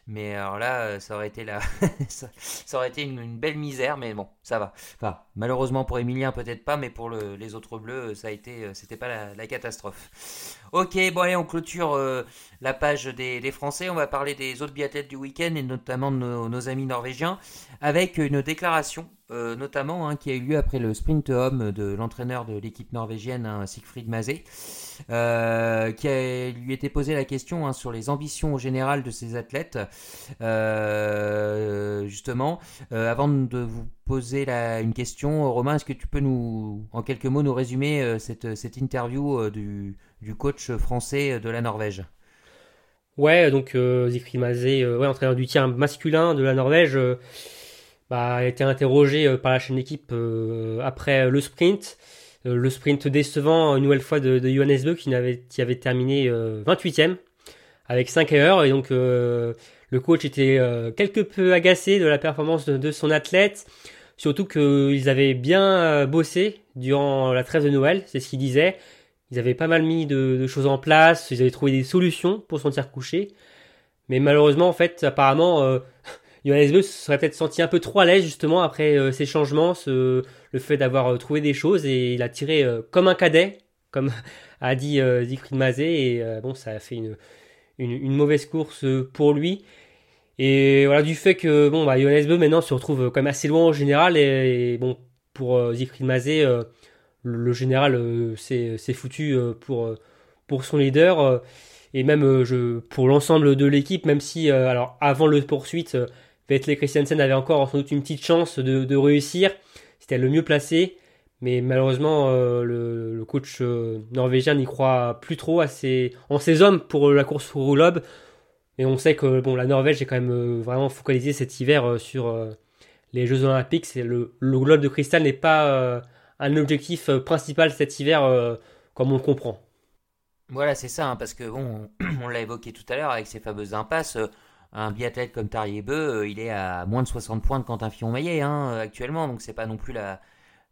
Mais alors là, euh, ça aurait été la... ça, aurait été une, belle misère, mais bon, ça va. Enfin, malheureusement pour Emilien, peut-être pas, mais pour les autres bleus, ça a été, euh, c'était pas la, catastrophe. Ok, bon allez, on clôture euh, la page des, Français. On va parler des autres biathlètes du week-end et notamment de nos amis norvégiens avec une déclaration euh, notamment, hein, qui a eu lieu après le sprint homme de l'entraîneur de l'équipe norvégienne, hein, Siegfried Mazé, euh, qui a, lui était posé la question hein, sur les ambitions générales de ces athlètes. Euh, justement, avant de vous poser une question, Romain, est-ce que tu peux nous, en quelques mots, nous résumer cette, cette, interview du, du, coach français de la Norvège? Ouais, donc Siegfried Mazé, entraîneur du tir masculin de la Norvège bah, a été interrogé euh, par la chaîne d'équipe euh, après le sprint. Euh, le sprint décevant une nouvelle fois de, de Johannes Beu qui, avait, qui avait terminé 28e avec 5 erreurs. Et donc le coach était quelque peu agacé de la performance de, son athlète. Surtout qu'ils avaient bien bossé durant la trêve de Noël, c'est ce qu'il disait. Ils avaient pas mal mis de, de, choses en place, ils avaient trouvé des solutions pour son tir couché. Mais malheureusement, en fait, apparemment, Johannes se serait peut-être senti un peu trop à l'aise justement après euh, ces changements, le fait d'avoir euh, trouvé des choses et il a tiré euh, comme un cadet, comme a dit Siegfried Mazé et bon ça a fait une, mauvaise course pour lui. Et voilà du fait que bon bah Johannes Beu maintenant se retrouve quand même assez loin en général et, bon pour Siegfried Mazé le, général c'est foutu pour pour son leader et même pour l'ensemble de l'équipe, même si alors avant le poursuite, Vettel Christiansen avait encore sans doute une petite chance de, réussir. C'était le mieux placé. Mais malheureusement, euh, le, coach euh, norvégien n'y croit plus trop à ses, en ses hommes pour la course au globe. Et on sait que bon, la Norvège est quand même euh, vraiment focalisée cet hiver sur les Jeux Olympiques. Le, globe de cristal n'est pas un objectif principal cet hiver, comme on le comprend. Voilà, c'est ça, hein, parce que bon, on l'a évoqué tout à l'heure avec ces fameuses impasses un biathlète comme Tariebeu, euh, il est à moins de 60 points de Quentin Fillon-Maillet hein, actuellement, donc c'est pas non plus la,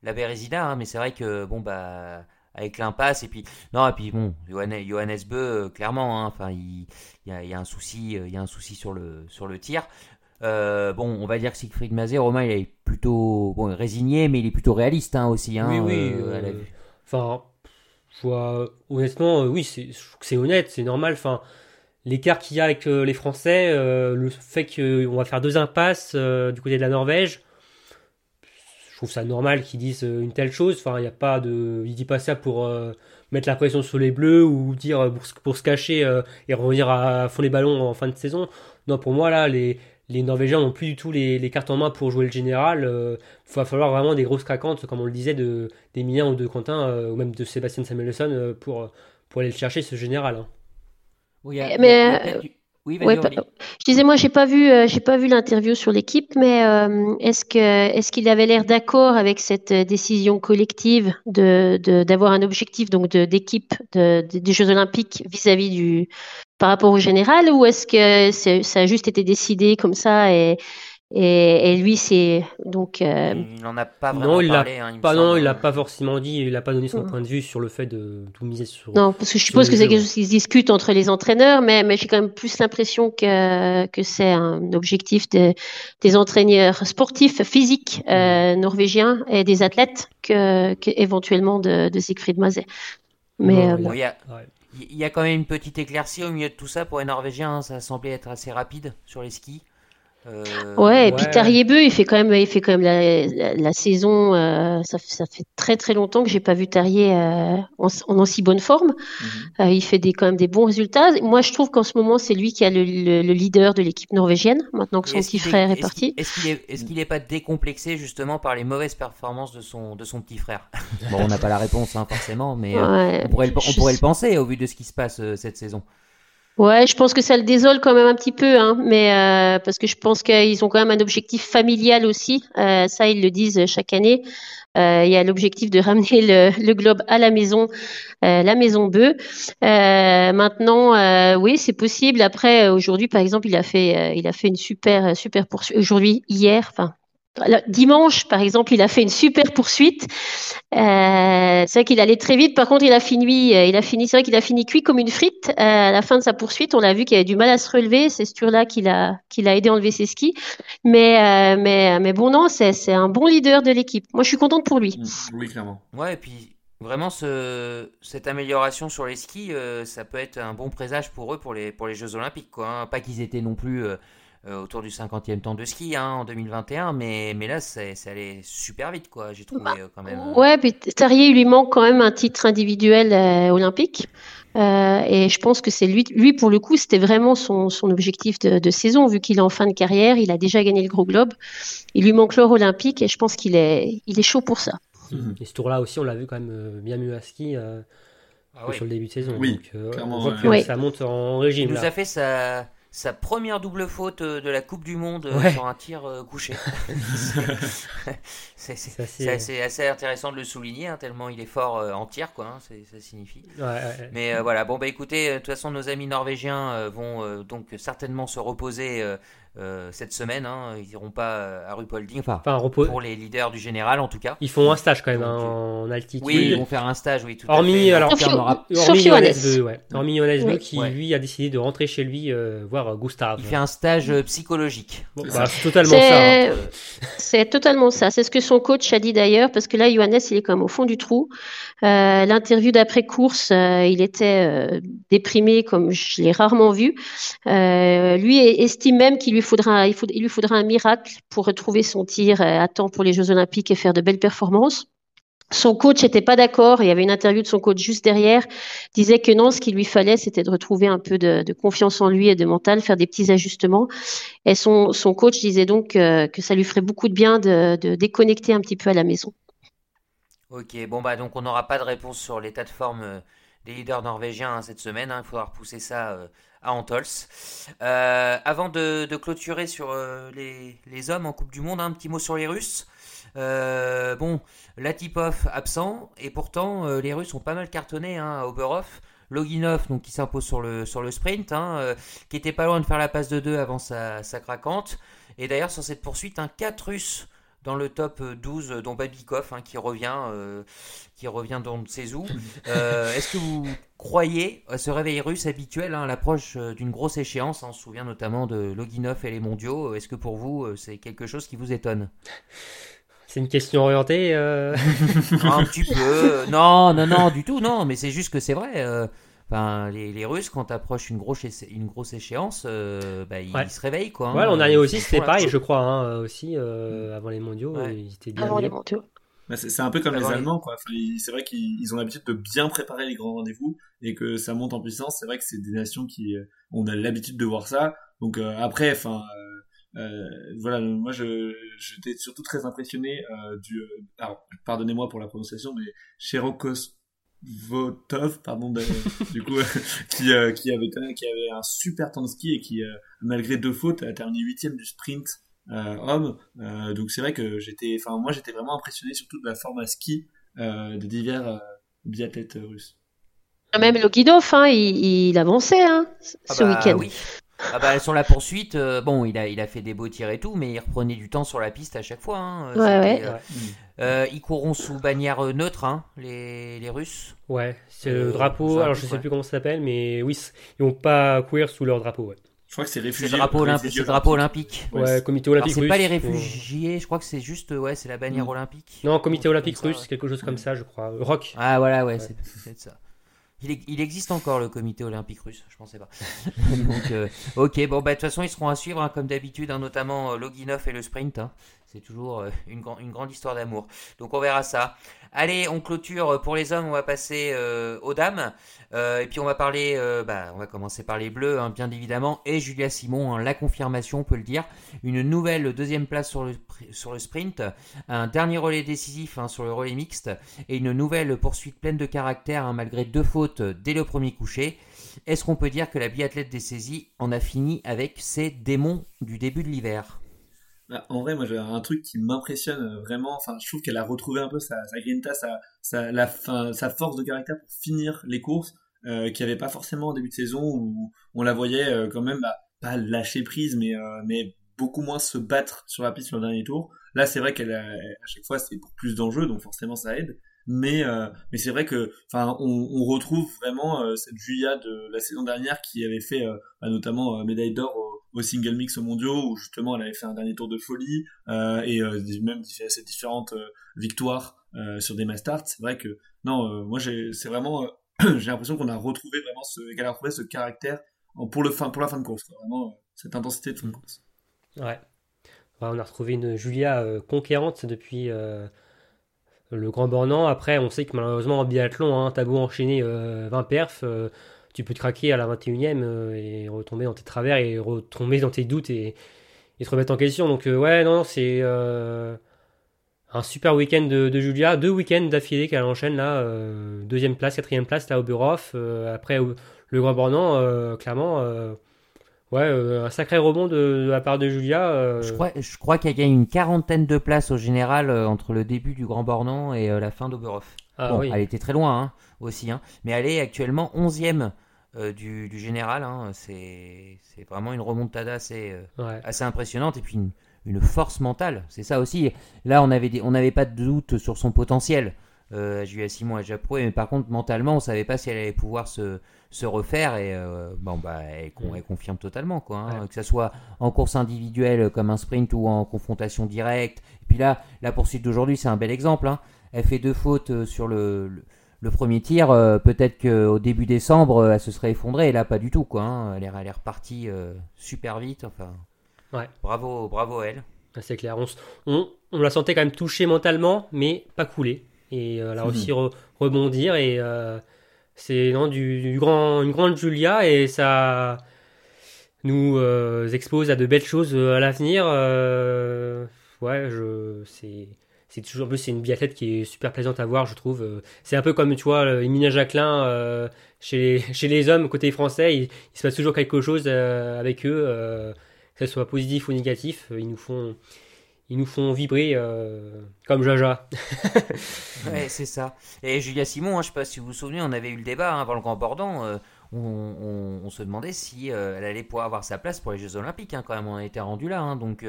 la Bérésina, hein, mais c'est vrai que bon bah avec l'impasse et puis non et puis bon Johannes, Johannes Beu euh, clairement hein, enfin il, y a, y, a, un souci euh, il y a un souci sur le sur le tir. Bon on va dire que Siegfried Mazet Romain il est plutôt bon résigné mais il est plutôt réaliste hein, aussi oui oui enfin honnêtement oui c'est c'est honnête c'est normal enfin l'écart qu'il y a avec euh, les Français, euh, le fait qu'on va faire deux impasses euh, du côté de la Norvège, je trouve ça normal qu'ils disent une telle chose. Enfin, il n'y a pas de, il dit pas ça pour mettre la pression sur les Bleus ou dire pour, se cacher et revenir à fond les ballons en fin de saison. Non, pour moi là, les Norvégiens n'ont plus du tout les, cartes en main pour jouer le général. Il va falloir vraiment des grosses craquantes, comme on le disait, d'Emilien ou de Quentin, ou même de Sébastien Samuelson pour, pour aller le chercher, ce général. Hein. Oui, mais, oui, je disais moi j'ai pas vu euh, j'ai pas vu l'interview sur l'équipe, mais euh, est-ce que est-ce qu'il avait l'air d'accord avec cette euh, décision collective de d'avoir un objectif donc d'équipe de, des Jeux Olympiques vis-à-vis du par rapport au général ou est-ce que ça a juste été décidé comme ça et et, lui, c'est donc. Euh, il n'en a pas vraiment non, il parlé. Hein, pas, non, il l'a pas forcément dit. Il n'a pas donné son point de vue sur le fait de tout miser sur. Non, parce que je suppose que c'est quelque chose qui se discute entre les entraîneurs, mais, mais j'ai quand même plus l'impression que, que c'est un objectif des entraîneurs sportifs, physiques euh, norvégiens et des athlètes que, que éventuellement de, de Siegfried Mazet. Mais euh, il, y a, il, y a, quand même une petite éclaircie au milieu de tout ça pour les Norvégiens. Ça semblait être assez rapide sur les skis. Euh, ouais, et puis Tariebeu, il fait quand même, il fait quand même la, la, saison. Euh, ça, ça, fait très très longtemps que j'ai pas vu Tarier euh, en, en, aussi bonne forme. Mhm. il fait des, quand même des bons résultats. Moi, je trouve qu'en ce moment, c'est lui qui a le, le, leader de l'équipe norvégienne. Maintenant que son petit frère est, parti. Est-ce qu'il est, est, qu'il est, pas décomplexé justement par les mauvaises performances de son de son petit frère? Bon, on n'a pas la réponse hein, forcément, mais on pourrait, le, on pourrait le penser au vu de ce qui se passe cette saison. Ouais, je pense que ça le désole quand même un petit peu, hein, mais euh, parce que je pense qu'ils ont quand même un objectif familial aussi. Euh, ça, ils le disent chaque année. Euh, il y a l'objectif de ramener le, le, globe à la maison, euh, la maison Beu. Euh, maintenant, oui, c'est possible. Après, aujourd'hui, par exemple, il a fait, il a fait une super, super poursuite. Aujourd'hui, hier, enfin dimanche, par exemple, il a fait une super poursuite. Euh, c'est vrai qu'il allait très vite. Par contre, il a fini, euh, il a fini, c'est vrai qu'il a fini cuit comme une frite. Euh, à la fin de sa poursuite, on l'a vu qu'il avait du mal à se relever. C'est ce tour-là qu'il a, qu'il a aidé à enlever ses skis. Mais, mais, mais bon, non, c'est, c'est un bon leader de l'équipe. Moi, je suis contente pour lui. Mmh. Oui, clairement. Ouais, et puis vraiment, ce, cette amélioration sur les skis, ça peut être un bon présage pour eux pour les, pour les Jeux Olympiques, quoi. Hein. Pas qu'ils étaient non plus euh, autour du 50e temps de ski hein, en 2021, mais, mais là, ça allait super vite, quoi, j'ai trouvé bah, euh, quand même. Euh. Ouais, puis Tarier, il lui manque quand même un titre individuel olympique. et je pense que c'est lui, lui, pour le coup, c'était vraiment son, son objectif de, saison, vu qu'il est en fin de carrière, il a déjà gagné le gros globe. Il lui manque l'or olympique et je pense qu'il est, il est chaud pour ça. Et ce tour-là aussi, on l'a vu quand même bien mieux à ski ah sur le début de saison. Oui, Donc, on voit que ça monte en régime. Il nous a fait sa, sa première double faute euh, de la Coupe du Monde euh, sur un tir euh, couché. c'est assez, intéressant de le souligner, hein, tellement il est fort en tir, quoi, hein, ça signifie. Mais voilà, bon, bah écoutez, de toute façon, nos amis norvégiens vont donc certainement se reposer euh, cette semaine. Hein, ils iront pas euh, à Rupolding. Enfin, pour les leaders du général en tout cas. Ils font un stage quand même hein, en altitude. Oui, ils vont faire un stage, oui. Tout hormis, à alors, hormis Johannes ouais. Hormis Johannes qui lui a décidé de rentrer chez lui euh, voir Gustave. Il fait un stage psychologique. Bah, c'est totalement ça. Hein. C'est totalement ça. C'est ce que son coach a dit d'ailleurs, parce que là, Johannes, il est comme au fond du trou. L'interview d'après course, il était déprimé comme je l'ai rarement vu. lui estime même qu'il lui il, lui faudra un miracle pour retrouver son tir euh, à temps pour les Jeux Olympiques et faire de belles performances. Son coach n'était pas d'accord. Il y avait une interview de son coach juste derrière. Disait que non, ce qu'il lui fallait, c'était de retrouver un peu de, confiance en lui et de mental, faire des petits ajustements. Et son, coach disait donc euh, que ça lui ferait beaucoup de bien de, de, déconnecter un petit peu à la maison. Ok, bon bah donc on n'aura pas de réponse sur l'état de forme euh, des leaders norvégiens hein, cette semaine. Hein. Il faudra repousser ça Antols. Euh, avant de, clôturer sur euh, les, hommes en Coupe du Monde, un petit mot sur les Russes. Euh, bon, Latipov absent, et pourtant les Russes ont pas mal cartonné hein, à Oberhof. Loginov, qui s'impose sur le, sprint, hein, qui était pas loin de faire la passe de 2 avant sa, sa craquante. Et d'ailleurs, sur cette poursuite, un 4 Russes dans le top 12, dont Babikov, hein, qui revient, qui revient dans ses Euh, Est-ce que vous croyez à ce réveil russe habituel hein, à l'approche euh, d'une grosse échéance On se souvient notamment de Loginov et les mondiaux. Est-ce que pour vous, euh, c'est quelque chose qui vous étonne? C'est une question orientée euh... Un petit peu. Non, non, non, du tout, non. Mais c'est juste que c'est vrai. Enfin, les, les, Russes, quand approche une grosse, une grosse échéance, bah, ils, se réveillent. Quoi, hein. Ouais, l'an dernier aussi, c'était pareil, je crois. Hein, aussi, avant les mondiaux, ils étaient bien. Avant les mondiaux. Bah, c'est un peu comme les Allemands, quoi. Enfin, c'est vrai qu'ils ont l'habitude de bien préparer les grands rendez-vous et que ça monte en puissance. C'est vrai que c'est des nations qui, euh, on a l'habitude de voir ça. Donc euh, après, enfin, voilà, moi je j'étais surtout très impressionné du. alors, pardonnez-moi pour la prononciation, mais Cherokos Votov, pardon, du coup, qui, qui avait qui un super temps de ski et qui, malgré deux fautes, a terminé huitième du sprint homme. donc c'est vrai que j'étais, enfin moi j'étais vraiment impressionné surtout de la forme à ski des divers biathlètes russes. Ah, même Loginov, hein, il, il, avançait hein, ah ce bah, week-end. Oui. Ah bah, sur la poursuite, euh, bon, il a, il a fait des beaux tirs et tout, mais il reprenait du temps sur la piste à chaque fois. Hein. Ouais, ouais. Euh, euh, ils courront sous bannière neutre, hein, les, les Russes. Ouais, c'est le drapeau, alors je sais plus comment ça s'appelle, mais oui, ils vont pas courir sous leur drapeau. Ouais. Je crois que c'est réfugiés. C'est drapeau, olympique. drapeau olympique. Ouais, comité olympique russe. C'est pas les réfugiés, je crois que c'est juste, ouais, c'est la bannière olympique. Non, comité olympique russe, quelque chose comme ça, je crois. Rock. Ah voilà, ouais, c'est peut-être ça. Il, existe encore le comité olympique russe, je pensais pas. Donc, euh, ok, bon, bah, de toute façon, ils seront à suivre, hein, comme d'habitude, hein, notamment euh, Loginov et le sprint. Hein. C'est toujours euh, une, grande histoire d'amour. Donc, on verra ça. Allez, on clôture pour les hommes, on va passer aux dames. et puis, on va parler, bah, on va commencer par les bleus, hein, bien évidemment. Et Julia Simon, la confirmation, on peut le dire. Une nouvelle deuxième place sur le, sur le sprint. Un dernier relais décisif sur le relais mixte. Et une nouvelle poursuite pleine de caractère, malgré deux fautes dès le premier coucher. Est-ce qu'on peut dire que la biathlète des saisies en a fini avec ses démons du début de l'hiver? Bah, en vrai, moi, j'ai un truc qui m'impressionne euh, vraiment. Enfin, je trouve qu'elle a retrouvé un peu sa, sa grinta, sa, sa, la, sa force de caractère pour finir les courses, euh, qu'il avait pas forcément en début de saison où on la voyait euh, quand même, bah, pas lâcher prise, mais, euh, mais beaucoup moins se battre sur la piste sur le dernier tour. Là, c'est vrai qu'elle à chaque fois, c'est pour plus d'enjeux, donc forcément, ça aide mais mais c'est vrai que enfin on, retrouve vraiment cette Julia de la saison dernière qui avait fait bah, notamment médaille d'or au, single mix mondiaux où justement elle avait fait un dernier tour de folie et même ces différentes victoires sur des masters. C'est vrai que non moi c'est vraiment j'ai l'impression qu'on a retrouvé vraiment ce qu'elle a retrouvé ce caractère pour le fin pour la fin de course vraiment cette intensité de fin de course. Ouais. On a retrouvé une Julia conquérante depuis le grand bornant. Après, on sait que malheureusement en biathlon, hein, t'as beau enchaîner 20 euh, perfs, euh, tu peux te craquer à la 21e euh, et retomber dans tes travers et retomber dans tes doutes et, et te remettre en question. Donc ouais, non, c'est un super week-end de, Julia, deux week-ends d'affilée qu'elle enchaîne là, deuxième place, quatrième place là au Buroff. après le grand bornant, clairement Ouais, euh, un sacré rebond de, la part de Julia. Euh. Je crois, je crois qu'elle gagne une quarantaine de places au général euh, entre le début du Grand Bornand et la fin d'Oberhof. Ah, bon, elle était très loin hein, aussi, hein, mais elle est actuellement 11e du, du, général. Hein, c'est vraiment une remontada assez, assez impressionnante et puis une, une force mentale. C'est ça aussi. Là, on avait on n'avait pas de doute sur son potentiel. Euh, Julia Simon a déjà prouvé, mais par contre mentalement on savait pas si elle allait pouvoir se, se refaire et euh, bon bah elle, confirme totalement quoi, hein. que ça soit en course individuelle comme un sprint ou en confrontation directe. Et puis là la poursuite d'aujourd'hui c'est un bel exemple. Hein. Elle fait deux fautes euh, sur le, le, premier tir. Euh, peut-être qu'au début décembre elle se serait effondrée et là pas du tout quoi. Hein. Elle, est, elle est repartie super vite. Enfin ouais. bravo bravo elle. C'est clair. On, on, on la sentait quand même touchée mentalement mais pas coulée et elle a réussi à rebondir et euh, c'est non du, grand une grande Julia et ça nous euh, expose à de belles choses euh, à l'avenir ouais je c'est c'est toujours plus c'est une biathlète qui est super plaisante à voir je trouve c'est un peu comme tu vois Emina Jacquelin chez les, chez les hommes côté français il, se passe toujours quelque chose avec eux que ce soit positif ou négatif ils nous font ils nous font vibrer euh, comme Jaja. ouais, c'est ça. Et Julia Simon, hein, je ne sais pas si vous vous souvenez, on avait eu le débat hein, avant le Grand Bordant. Euh, on, se demandait si euh, elle allait pouvoir avoir sa place pour les Jeux Olympiques. Hein, quand même, on été rendu là. donc,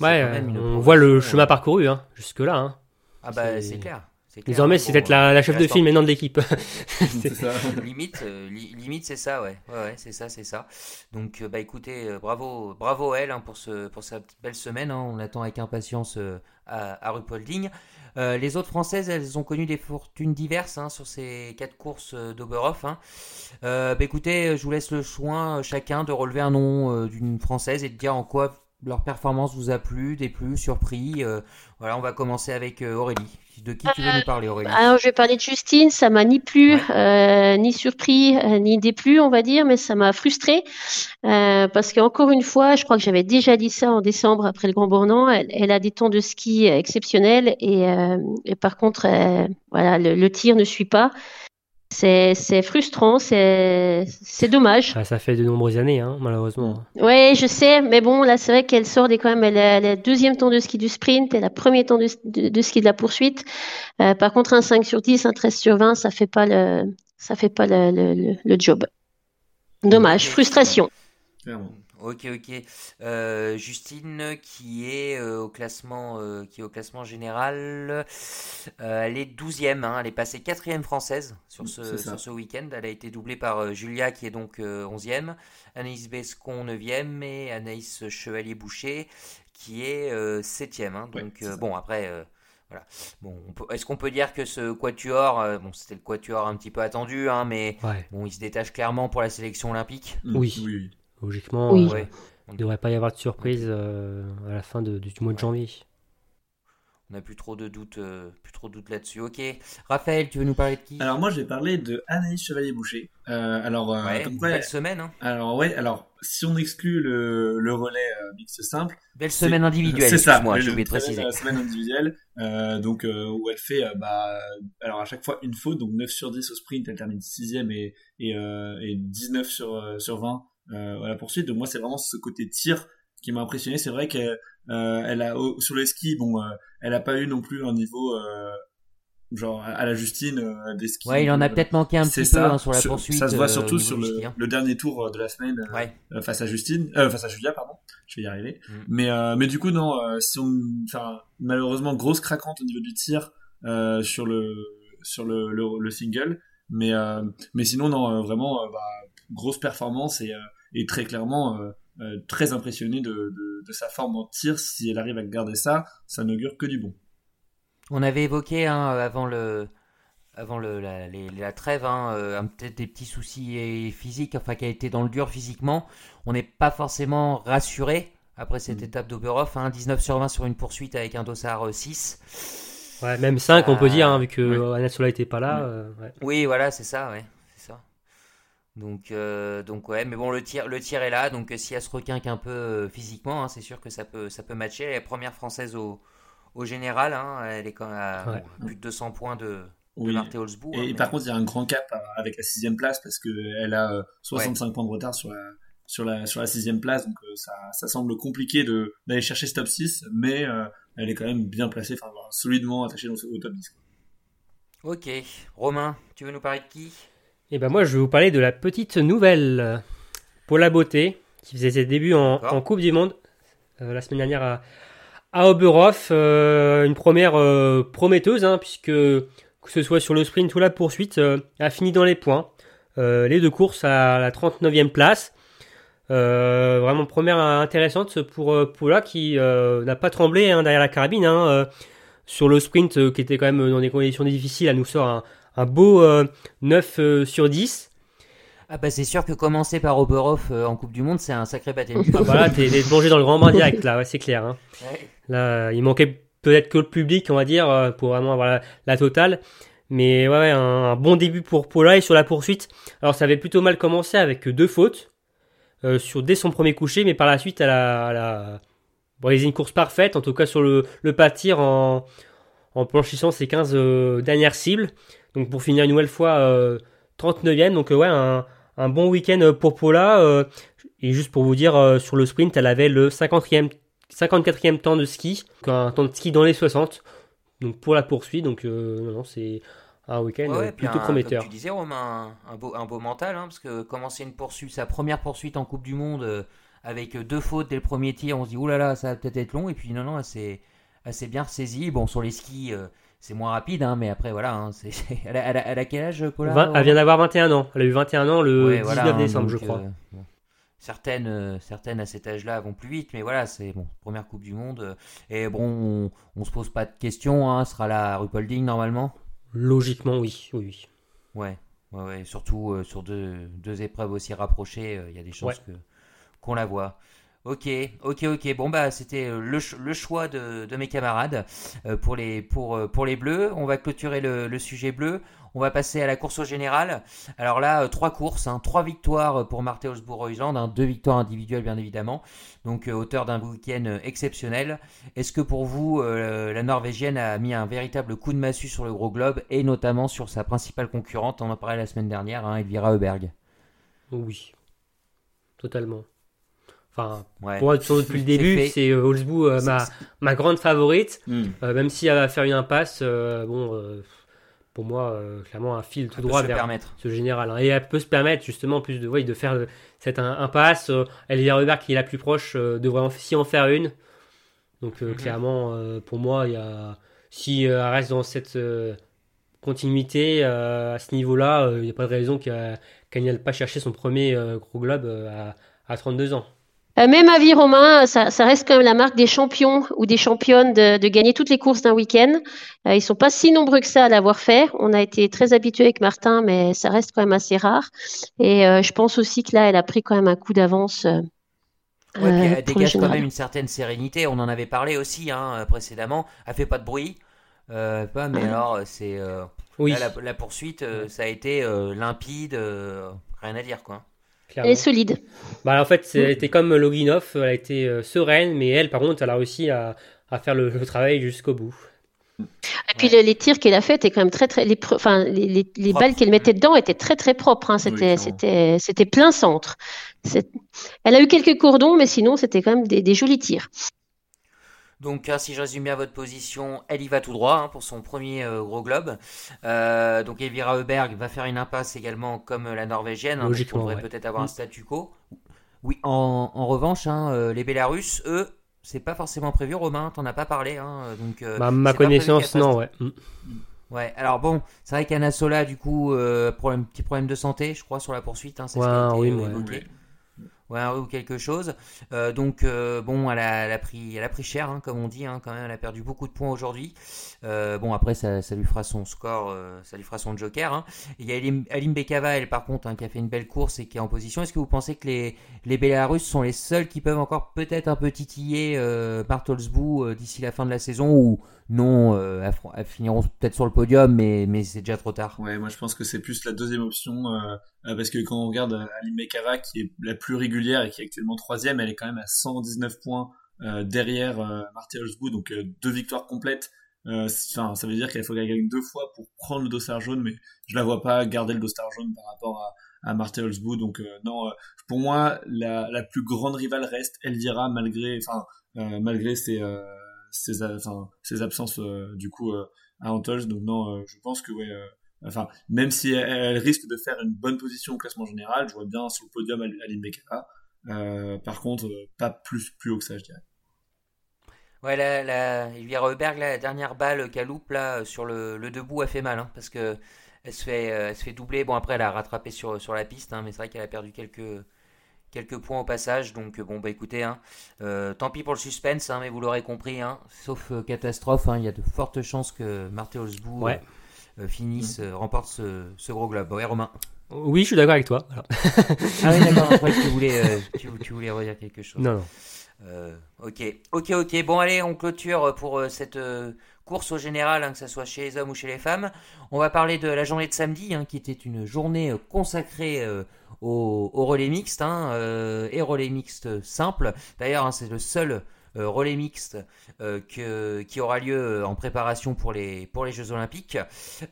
ouais, on voit le chemin parcouru jusque là. Ah bah c'est clair. Désormais, c'est peut-être la, chef de file maintenant de l'équipe. limite, euh, limite c'est ça, ouais. ouais, c'est ça, c'est ça. Donc, euh, bah écoutez, euh, bravo, bravo elle hein, pour ce, pour cette belle semaine. Hein. On attend avec impatience à, à Rupolding. les autres françaises, elles ont connu des fortunes diverses hein, sur ces quatre courses d'Oberhof. bah écoutez, je vous laisse le choix chacun de relever un nom d'une française et de dire en quoi leur performance vous a plu, déplu, surpris. voilà, on va commencer avec Aurélie De qui tu veux nous parler, Aurélie Alors, je vais parler de Justine. Ça m'a ni plu, euh, ni surpris, euh, ni déplu, on va dire, mais ça m'a frustré euh, parce qu'encore une fois, je crois que j'avais déjà dit ça en décembre après le Grand Bornand. Elle, elle a des temps de ski exceptionnels et, euh, et par contre, euh, voilà, le, le tir ne suit pas. C'est c'est frustrant, c'est c'est dommage. Ah, ça fait de nombreuses années, hein, malheureusement. Ouais, je sais, mais bon, là, c'est vrai qu'elle sort des quand même. Elle a, elle a le deuxième temps de ski du sprint et la premier temps de, de, de ski de la poursuite. Euh, par contre, un 5 sur 10, un 13 sur 20, ça fait pas le, ça fait pas le, le, le- le job. Dommage, frustration. Clairement. Ok, ok. Euh, Justine, qui est euh, au classement, euh, qui est au classement général, euh, elle est 12e. hein, elle est passée 4e française sur ce, sur ce week-end. Elle a été doublée par euh, Julia, qui est donc euh, 11e, Anaïs Bescon 9e et Anaïs Chevalier-Boucher, qui est euh, 7e. hein. Donc euh, bon, après. euh, voilà. Bon, est-ce qu'on peut dire que ce quatuor, euh, bon, c'était le quatuor un petit peu attendu, hein, mais Ouais, bon, il se détache clairement pour la sélection olympique? Oui. oui, oui. Logiquement, Oui. euh, il ne devrait pas y avoir de surprise euh, à la fin de- du mois de janvier. On n'a plus trop de doutes, euh, plus trop de doutes là-dessus. Ok. Raphaël, tu veux nous parler de qui? Alors moi, je vais parler de Anaïs Chevalier-Boucher. Euh, alors, euh, Ouais, comme quoi, belle semaine, hein. alors ouais, alors si on exclut le, le relais euh, mixte simple, Belle semaine individuelle. C'est ça, Moi, de très préciser. la semaine individuelle, euh, donc euh, où elle fait, euh, bah, alors à chaque fois une faute, donc 9 sur 10 au sprint, elle termine 6ème et, et, euh, et 19 sur, euh, sur 20 euh, à la poursuite. Donc moi, c'est vraiment ce côté tir qui m'a impressionné. C'est vrai qu'elle euh, elle a sur les skis, bon, euh, elle a pas eu non plus un niveau euh, genre à la Justine euh, des skis. Ouais, il en a euh, peut-être manqué un petit peu ça. hein, sur la Sur- poursuite. Ça se voit euh, surtout sur le, ski, hein. le dernier tour euh, de la semaine euh, Ouais. euh, face à Justine, euh, face à Julia, pardon. Je vais y arriver. Mm. Mais euh, mais du coup non, euh, si on, enfin malheureusement grosse craquante au niveau du tir euh, sur le sur le, le, le single, mais euh, mais sinon non euh, vraiment euh, bah, grosse performance et et très clairement euh, euh, très impressionné de, de de sa forme en tir. Si elle arrive à garder ça, ça n'augure que du bon. On avait évoqué hein, avant le avant le, la, les- la trêve, hein, euh, peut-être des petits soucis physiques, enfin qui a été dans le dur physiquement. On n'est pas forcément rassuré après cette Mm. étape d'Oberhof. Hein, 19 sur 20 sur une poursuite avec un dossard euh, 6. Ouais, même 5, on peut dire, hein, vu que ouais. Anna Sola était pas là. Ouais. euh. Oui, voilà, c'est ça, ouais, c'est ça. Donc, euh, donc ouais, mais bon, le tir, le tir est là. Donc, euh, si elle se requinque un peu euh, physiquement, hein, c'est sûr que ça peut, ça peut matcher. Elle est première française au, au général. hein, elle est quand même à Ouais. plus de 200 points de, de Oui. Marthe Holzbourg. hein, Et mais- par contre, il y a un grand cap euh, avec la sixième place parce que elle a euh, 65 points de retard sur la sur la sur la sixième place, donc euh, ça ça semble compliqué de d'aller chercher ce top 6, mais euh, elle est quand même bien placée, enfin solidement attachée dans, au top 10. quoi. Ok, Romain, tu veux nous parler de qui? Et ben moi, je vais vous parler de la petite nouvelle Paula Beauté, qui faisait ses débuts en, Coupe du Monde euh, la semaine dernière à, à Oberhof. euh, une première euh, prometteuse, hein, puisque que ce soit sur le sprint ou la poursuite, a fini dans les points. Les deux courses à la 39e place. Vraiment première intéressante pour Paula qui n'a pas tremblé hein, derrière la carabine. hein, sur le sprint qui était quand même dans des conditions difficiles, elle nous sort un, un beau euh, 9 euh, sur 10. Ah bah c'est sûr que commencer par Oberhof euh, en Coupe du Monde, c'est un sacré baptême. du Ah bah là, t'es plongé dans le grand bain direct, là, ouais, c'est clair. hein. Ouais. Là, euh, il manquait peut-être que le public, on va dire, euh, pour vraiment avoir la, la totale. Mais ouais, ouais, un, un bon début pour Paula et sur la poursuite. Alors ça avait plutôt mal commencé avec deux fautes euh, sur dès son premier coucher, mais par la suite, elle a, elle a une course parfaite, en tout cas sur le, le pas de tir en, en planchissant ses 15 euh, dernières cibles. Donc pour finir une nouvelle fois euh, 39e, donc euh, ouais, un, un bon week-end pour Paula. euh, et juste pour vous dire, euh, sur le sprint, elle avait le 50e, 54e temps de ski, donc un temps de ski dans les 60. Donc pour la poursuite, donc euh, non, non, c'est un week-end Ouais, ouais, euh, puis plutôt un- prometteur. Comme tu disais, Romain, un, un beau, un beau mental, hein, parce que commencer une poursuite, sa première poursuite en Coupe du Monde, euh, avec euh, deux fautes dès le premier tir, on se dit, oulala, là là, ça va peut-être être long, et puis non, non, elle s'est bien ressaisie. Bon, sur les skis, euh, c'est moins rapide, hein, mais après, voilà, hein, c'est, elle, a, elle a- elle a quel âge, Paula elle vient d'avoir 21 ans. Elle a eu 21 ans le Ouais, 19 voilà, hein, décembre, je crois. euh, bon. Certaines, euh, certaines à cet âge-là vont plus vite, mais voilà, c'est bon, première Coupe du Monde. euh, et bon, on, on se pose pas de questions, hein, sera la Rupolding normalement? Logiquement, oui. oui, oui. Ouais, ouais, ouais, surtout sur deux, deux épreuves aussi rapprochées, il y a des chances que qu'on la voit. Ok, ok, ok. Bon bah c'était euh, le, choix de, mes camarades euh, pour les pour euh, pour les bleus. On va clôturer le, sujet bleu. On va passer à la course au général. Alors là, trois courses, hein, trois victoires pour Martelsbourg-Island, hein, deux victoires individuelles bien évidemment. Donc auteur d'un week-end exceptionnel. Est-ce que pour vous, la Norvégienne a mis un véritable coup de massue sur le gros globe et notamment sur sa principale concurrente? On en parlait la semaine dernière, hein, Elvira Heuberg. Oui, totalement. Enfin, pour moi, depuis le début, c'est euh, ma, ma grande favorite. Hmm. Euh, même si elle va faire une impasse, euh, bon, euh, pour moi, clairement, un fil tout droit vers ce général. Hein. Et elle peut se permettre, justement, plus de, ouais, de faire cette impasse. Elvira Robert, qui est la plus proche, devrait aussi en faire une. Donc, mhm. clairement, pour moi, il y a, si elle reste dans cette continuité à ce niveau-là, il n'y a pas de raison qu'elle n'aille pas chercher son premier gros globe à, à 32 ans. Euh, même avis Romain, ça, reste quand même la marque des champions ou des championnes de, gagner toutes les courses d'un week-end. Euh, ils sont pas si nombreux que ça à l'avoir fait. On a été très habitués avec Martin, mais ça reste quand même assez rare. Et euh, je pense aussi que là, elle a pris quand même un coup d'avance. elle dégage quand même une certaine sérénité. On en avait parlé aussi hein, précédemment. Elle fait pas de bruit. pas, mais alors c'est oui. la, la, poursuite, ça a été limpide, rien à dire quoi. Elle est solide. Bah, en fait, c'était comme Loginov, elle a été euh, sereine, mais elle, par contre, elle a réussi à, à faire le, travail jusqu'au bout. Et puis les, tirs qu'elle a fait étaient quand même très très les, enfin les, les, balles qu'elle mettait dedans étaient très très propres hein. c'était c'était c'était plein centre elle a eu quelques cordons mais sinon c'était quand même des, des jolis tirs donc, hein, si je résume bien votre position, elle y va tout droit hein, pour son premier euh, gros globe. Euh, donc, Elvira Heuberg va faire une impasse également comme la norvégienne. Hein, on devrait peut-être avoir un mm. statu quo. Oui, en, revanche, les Bélarusses, eux, c'est pas forcément prévu. Romain, t'en as pas parlé. donc, euh, bah, ma connaissance, non, ouais. Mm. Ouais, alors bon, c'est vrai qu'Anna Sola, du coup, problème, petit problème de santé, je crois, sur la poursuite. c'est oui, oui ou quelque chose. Euh, donc euh, bon, elle a, pris, elle a pris cher, hein, comme on dit, hein, quand même. Elle a perdu beaucoup de points aujourd'hui. Euh, bon après, ça, lui fera son score, ça lui fera son joker. Hein. Il y a Alim, Bekava, elle par contre, qui a fait une belle course et qui est en position. Est-ce que vous pensez que les, les sont les seuls qui peuvent encore peut-être un peu titiller Bartolsbou d'ici la fin de la saison ou non, elles, finiront peut-être sur le podium, mais, c'est déjà trop tard. Ouais, moi je pense que c'est plus la deuxième option parce que quand on regarde Alim Bekava qui est la plus régulière et qui est actuellement troisième, elle est quand même à 119 points euh, derrière euh, Marty donc euh, deux victoires complètes. Enfin, ça veut dire qu'il faut qu'elle gagne deux fois pour prendre le dossard jaune, mais je la vois pas garder le dossard jaune par rapport à, à Marty Donc non, pour moi, la, plus grande rivale reste Elvira malgré, malgré ses, ses, absences du coup à Antols. Donc non, je pense que ouais, Enfin, même si elle, risque de faire une bonne position au classement général, je vois bien sur le podium Aline Bekara. Euh, par contre, euh, pas plus, plus haut que ça, je dirais. Ouais, la, la Elvira la dernière balle qu'elle loupe là, sur le, le, debout, a fait mal, hein, parce que elle se, fait, euh, se fait doubler. Bon, après, elle a rattrapé sur, sur la piste, hein, mais c'est vrai qu'elle a perdu quelques, quelques points au passage. Donc, bon, bah écoutez, hein, tant pis pour le suspense, mais vous l'aurez compris, sauf catastrophe, il y a de fortes chances que Marthe Holzbou ouais. finisse, mm. remporte ce, ce, gros globe. Ouais, Romain oui, je suis d'accord avec toi. ah oui, d'accord. tu voulais, euh, tu, voulais redire quelque chose. Non, non. Euh, ok, ok, ok. Bon, allez, on clôture pour euh, cette course au général, hein, que ce soit chez les hommes ou chez les femmes. On va parler de la journée de samedi, hein, qui était une journée consacrée au, relais mixte hein, et relais mixte simple. D'ailleurs, c'est le seul euh, relais mixte euh, qui aura lieu euh, en préparation pour les, Jeux Olympiques.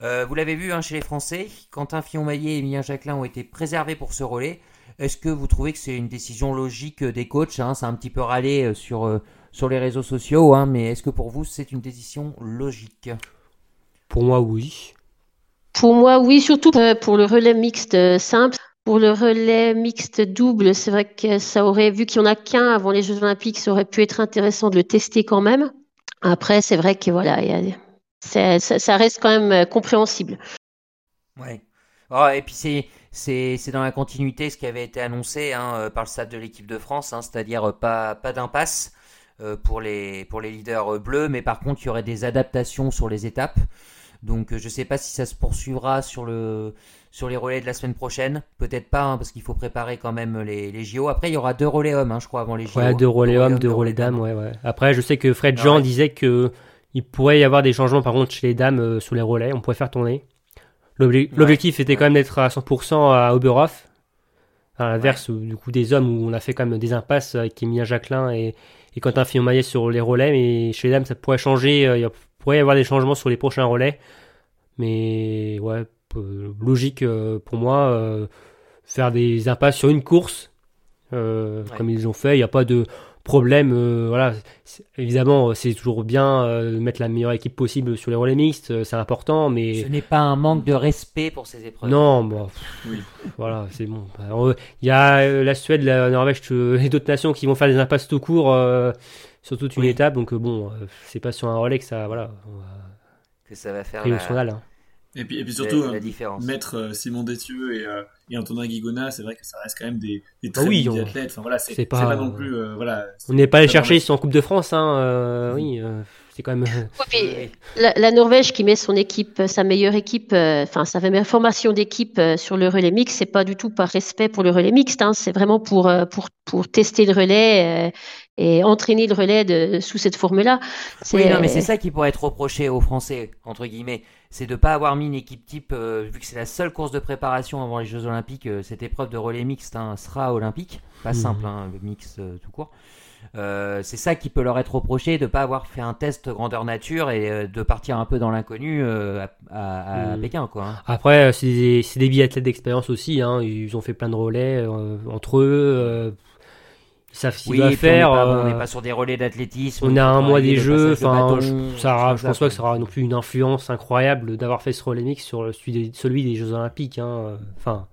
vous l'avez vu chez les Français, Quentin Fillon-Maillet et Emilien Jacquelin ont été préservés pour ce relais. Est-ce que vous trouvez que c'est une décision logique des coachs? C'est un petit peu râlé sur, sur les réseaux sociaux, hein, mais est-ce que pour vous c'est une décision logique Pour moi, oui. Pour moi, oui, surtout pour le relais mixte simple. Pour le relais mixte double, c'est vrai que ça aurait, vu qu'il n'y en a qu'un avant les Jeux Olympiques, ça aurait pu être intéressant de le tester quand même. Après, c'est vrai que voilà, ça, reste quand même euh, compréhensible. Ouais. Oh, et puis c'est c'est dans la continuité ce qui avait été annoncé hein, euh, par le stade de l'équipe de France, hein, c'est-à-dire euh, pas pas d'impasse pour les pour les leaders bleus, mais par contre il y aurait des adaptations sur les étapes. Donc je sais pas si ça se poursuivra sur le sur les relais de la semaine prochaine. Peut-être pas, hein, parce qu'il faut préparer quand même les, les JO. Après, il y aura deux relais hommes, hein, je crois, avant les JO. Ouais, deux relais hommes, deux relais dames, ouais, ouais. Après, je sais que Fred Jean ouais. disait que il pourrait y avoir des changements, par contre, chez les dames euh, sur les relais. On pourrait faire tourner. L'obje- L'objectif était quand même d'être à 100% à Oberhof. À l'inverse, du coup, des hommes où on a fait quand même des impasses avec Emilia Jacquelin et, et Quentin Fillon-Maillet sur les relais. Mais chez les dames, ça pourrait changer. euh, Il pourrait y avoir des changements sur les prochains relais. Mais ouais, logique euh, pour moi, euh, faire des impasses sur une course, Ouais. comme ils ont fait. Il n'y a pas de problème. euh, voilà, évidemment, euh, c'est toujours bien euh, de mettre la meilleure équipe possible sur les relais mixtes, euh, c'est important, mais Ce n'est pas un manque de respect pour ces épreuves. non, bon, pff, Oui. voilà, c'est bon. Euh, Il y a euh, la Suède, la Norvège euh, et d'autres nations qui vont faire des impasses tout court euh, sur toute une Oui. étape, donc euh, bon, euh, c'est pas sur un relais que ça, voilà, on va Que ça va faire la, scandale. hein. Et puis, et puis surtout, la euh, différence. mettre euh, Simon Détieux et, euh, et Antonin Guigona, c'est vrai que ça reste quand même des, des Ah très oui, bons on- athlètes. Enfin voilà, c'est c'est c'est pas- pas, non plus. euh, voilà, On n'est pas allé chercher, ils sont en Coupe de France, hein, euh, oui, euh, c'est quand même. Oui, puis la, la Norvège qui met son équipe, sa meilleure équipe, euh, enfin sa meilleure formation d'équipe euh, sur le relais mixte, c'est pas du tout par respect pour le relais mixte, hein, c'est vraiment pour, euh, pour, pour tester le relais euh, et entraîner le relais de, sous cette forme-là. Oui, non, mais c'est ça qui pourrait être reproché aux Français, entre guillemets. C'est de ne pas avoir mis une équipe type, euh, vu que c'est la seule course de préparation avant les Jeux Olympiques. euh, cette épreuve de relais mixte hein, sera olympique. Pas Mhm. simple, hein, le mix euh, tout court. Euh, c'est ça qui peut leur être reproché, de ne pas avoir fait un test grandeur nature et de partir un peu dans l'inconnu à, à- à Mhm. Pékin. Quoi, hein. Après, c'est des, des biathlètes d'expérience aussi, hein, ils ont fait plein de relais entre eux, ils savent ce qu'ils Oui, puis on faire. n'est pas, euh, pas sur des relais d'athlétisme. On a un mois des jeux, de enfin, je, ça, je pense pas que ça aura non plus une influence incroyable d'avoir fait ce relais mix sur celui des, celui des Jeux Olympiques. Hein. Enfin,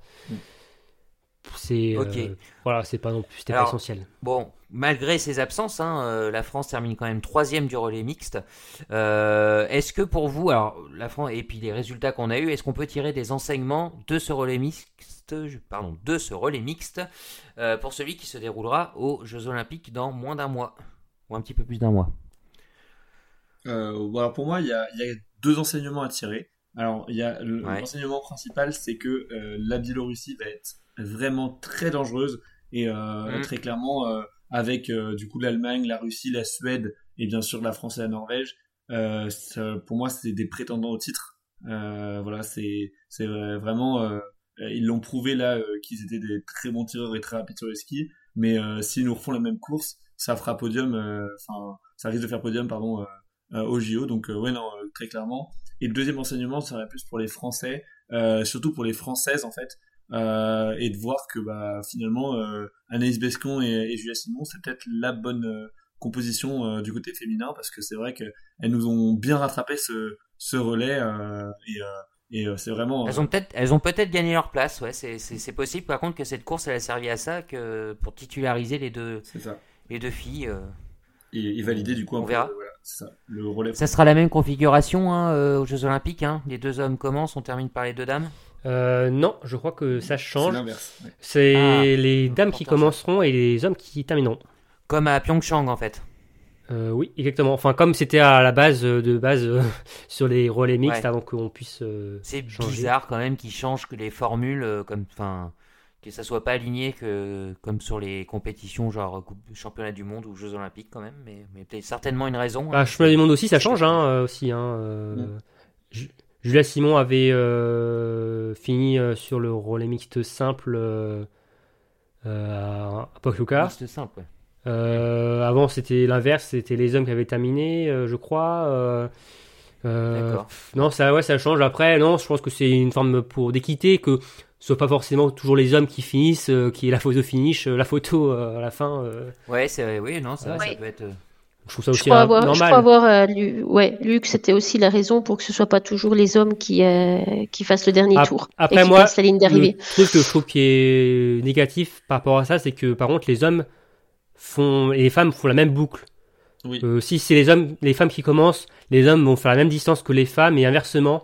c'est Ok. euh, voilà, c'est pas non plus, c'était pas essentiel. Bon, malgré ses absences, hein, euh, la France termine quand même troisième du relais mixte. Euh, est-ce que pour vous, alors la France et puis les résultats qu'on a eu, est-ce qu'on peut tirer des enseignements de ce relais mixte, pardon, de ce relais mixte euh, pour celui qui se déroulera aux Jeux Olympiques dans moins d'un mois ou un petit peu plus d'un mois? Euh, alors pour moi, il y a, il y a deux enseignements à tirer. Alors, il y a le- Ouais. l'enseignement principal, c'est que la Biélorussie va être vraiment très dangereuse et Mhm. très clairement avec euh, du coup l'Allemagne, la Russie, la Suède et bien sûr la France et la Norvège. euh, ça- pour moi, c'est des prétendants au titre. Euh, voilà, c'est c'est vraiment ils l'ont prouvé là qu'ils étaient des très bons tireurs et très rapides sur les skis. Mais s'ils nous refont la même course, ça fera podium. Enfin, ça risque de faire podium, pardon. au JO. Donc ouais, non, très clairement. Et le deuxième enseignement serait plus pour les Français, surtout pour les Françaises en fait, euh, et de voir que bah finalement euh, Anaïs Bescon et, et Julia Simon, c'est peut-être la bonne euh, composition euh, du côté féminin parce que c'est vrai que elles nous ont bien rattrapé ce ce relais et et c'est vraiment Elles ont peut-être, elles ont peut-être gagné leur place. Ouais, c'est, possible. Par contre, que cette course, elle a servi à ça, que pour titulariser les deux, ça. les deux filles. Et, et valider du coup On peu, verra. voilà, ça. Le relais. Ça sera la même configuration hein, aux Jeux Olympiques. Hein. Les deux hommes commencent, on termine par les deux dames. Euh, non, je crois que ça c'est change. l'inverse. ouais. C'est Ah, les dames qui commenceront et les hommes qui termineront. Comme à Pyeongchang en fait. Euh, oui, exactement. Enfin, comme c'était à la base euh, de base euh, sur les relais mixtes Ouais. avant qu'on puisse. euh, C'est bizarre quand même qu'ils changent que les formules, euh, comme, enfin, que ça soit pas aligné que comme sur les compétitions genre coupe, championnat du monde ou Jeux Olympiques quand même. Mais, mais peut-être certainement une raison. Bah, hein. championnat du monde aussi, ça change hein, aussi. Hein, Mm. Julia Simon avait euh, fini euh, sur le relais mixte simple euh, à Pokljuka. C'est simple. ouais. Euh, avant, c'était l'inverse, c'était les hommes qui avaient terminé, euh, je crois. euh, euh, D'accord. non, ça, ouais, ça change. Après, non, je pense que c'est une forme pour d'équité que ce soit pas forcément toujours les hommes qui finissent, euh, qui est la photo finish, euh, la photo euh, à la fin. euh, Ouais, c'est vrai. Oui, non. Ouais. Ça peut être. Je trouve ça Je aussi crois euh, avoir, je normal. crois avoir euh, lu, ouais, lu que c'était aussi la raison pour que ce soit pas toujours les hommes qui, euh, qui fassent le dernier tour après, et qui moi, la ligne d'arrivée. Le truc que je trouve qui est négatif par rapport à ça, c'est que par contre les hommes font et les femmes font la même boucle. Oui. Euh, si c'est les hommes, les femmes qui commencent, les hommes vont faire la même distance que les femmes et inversement.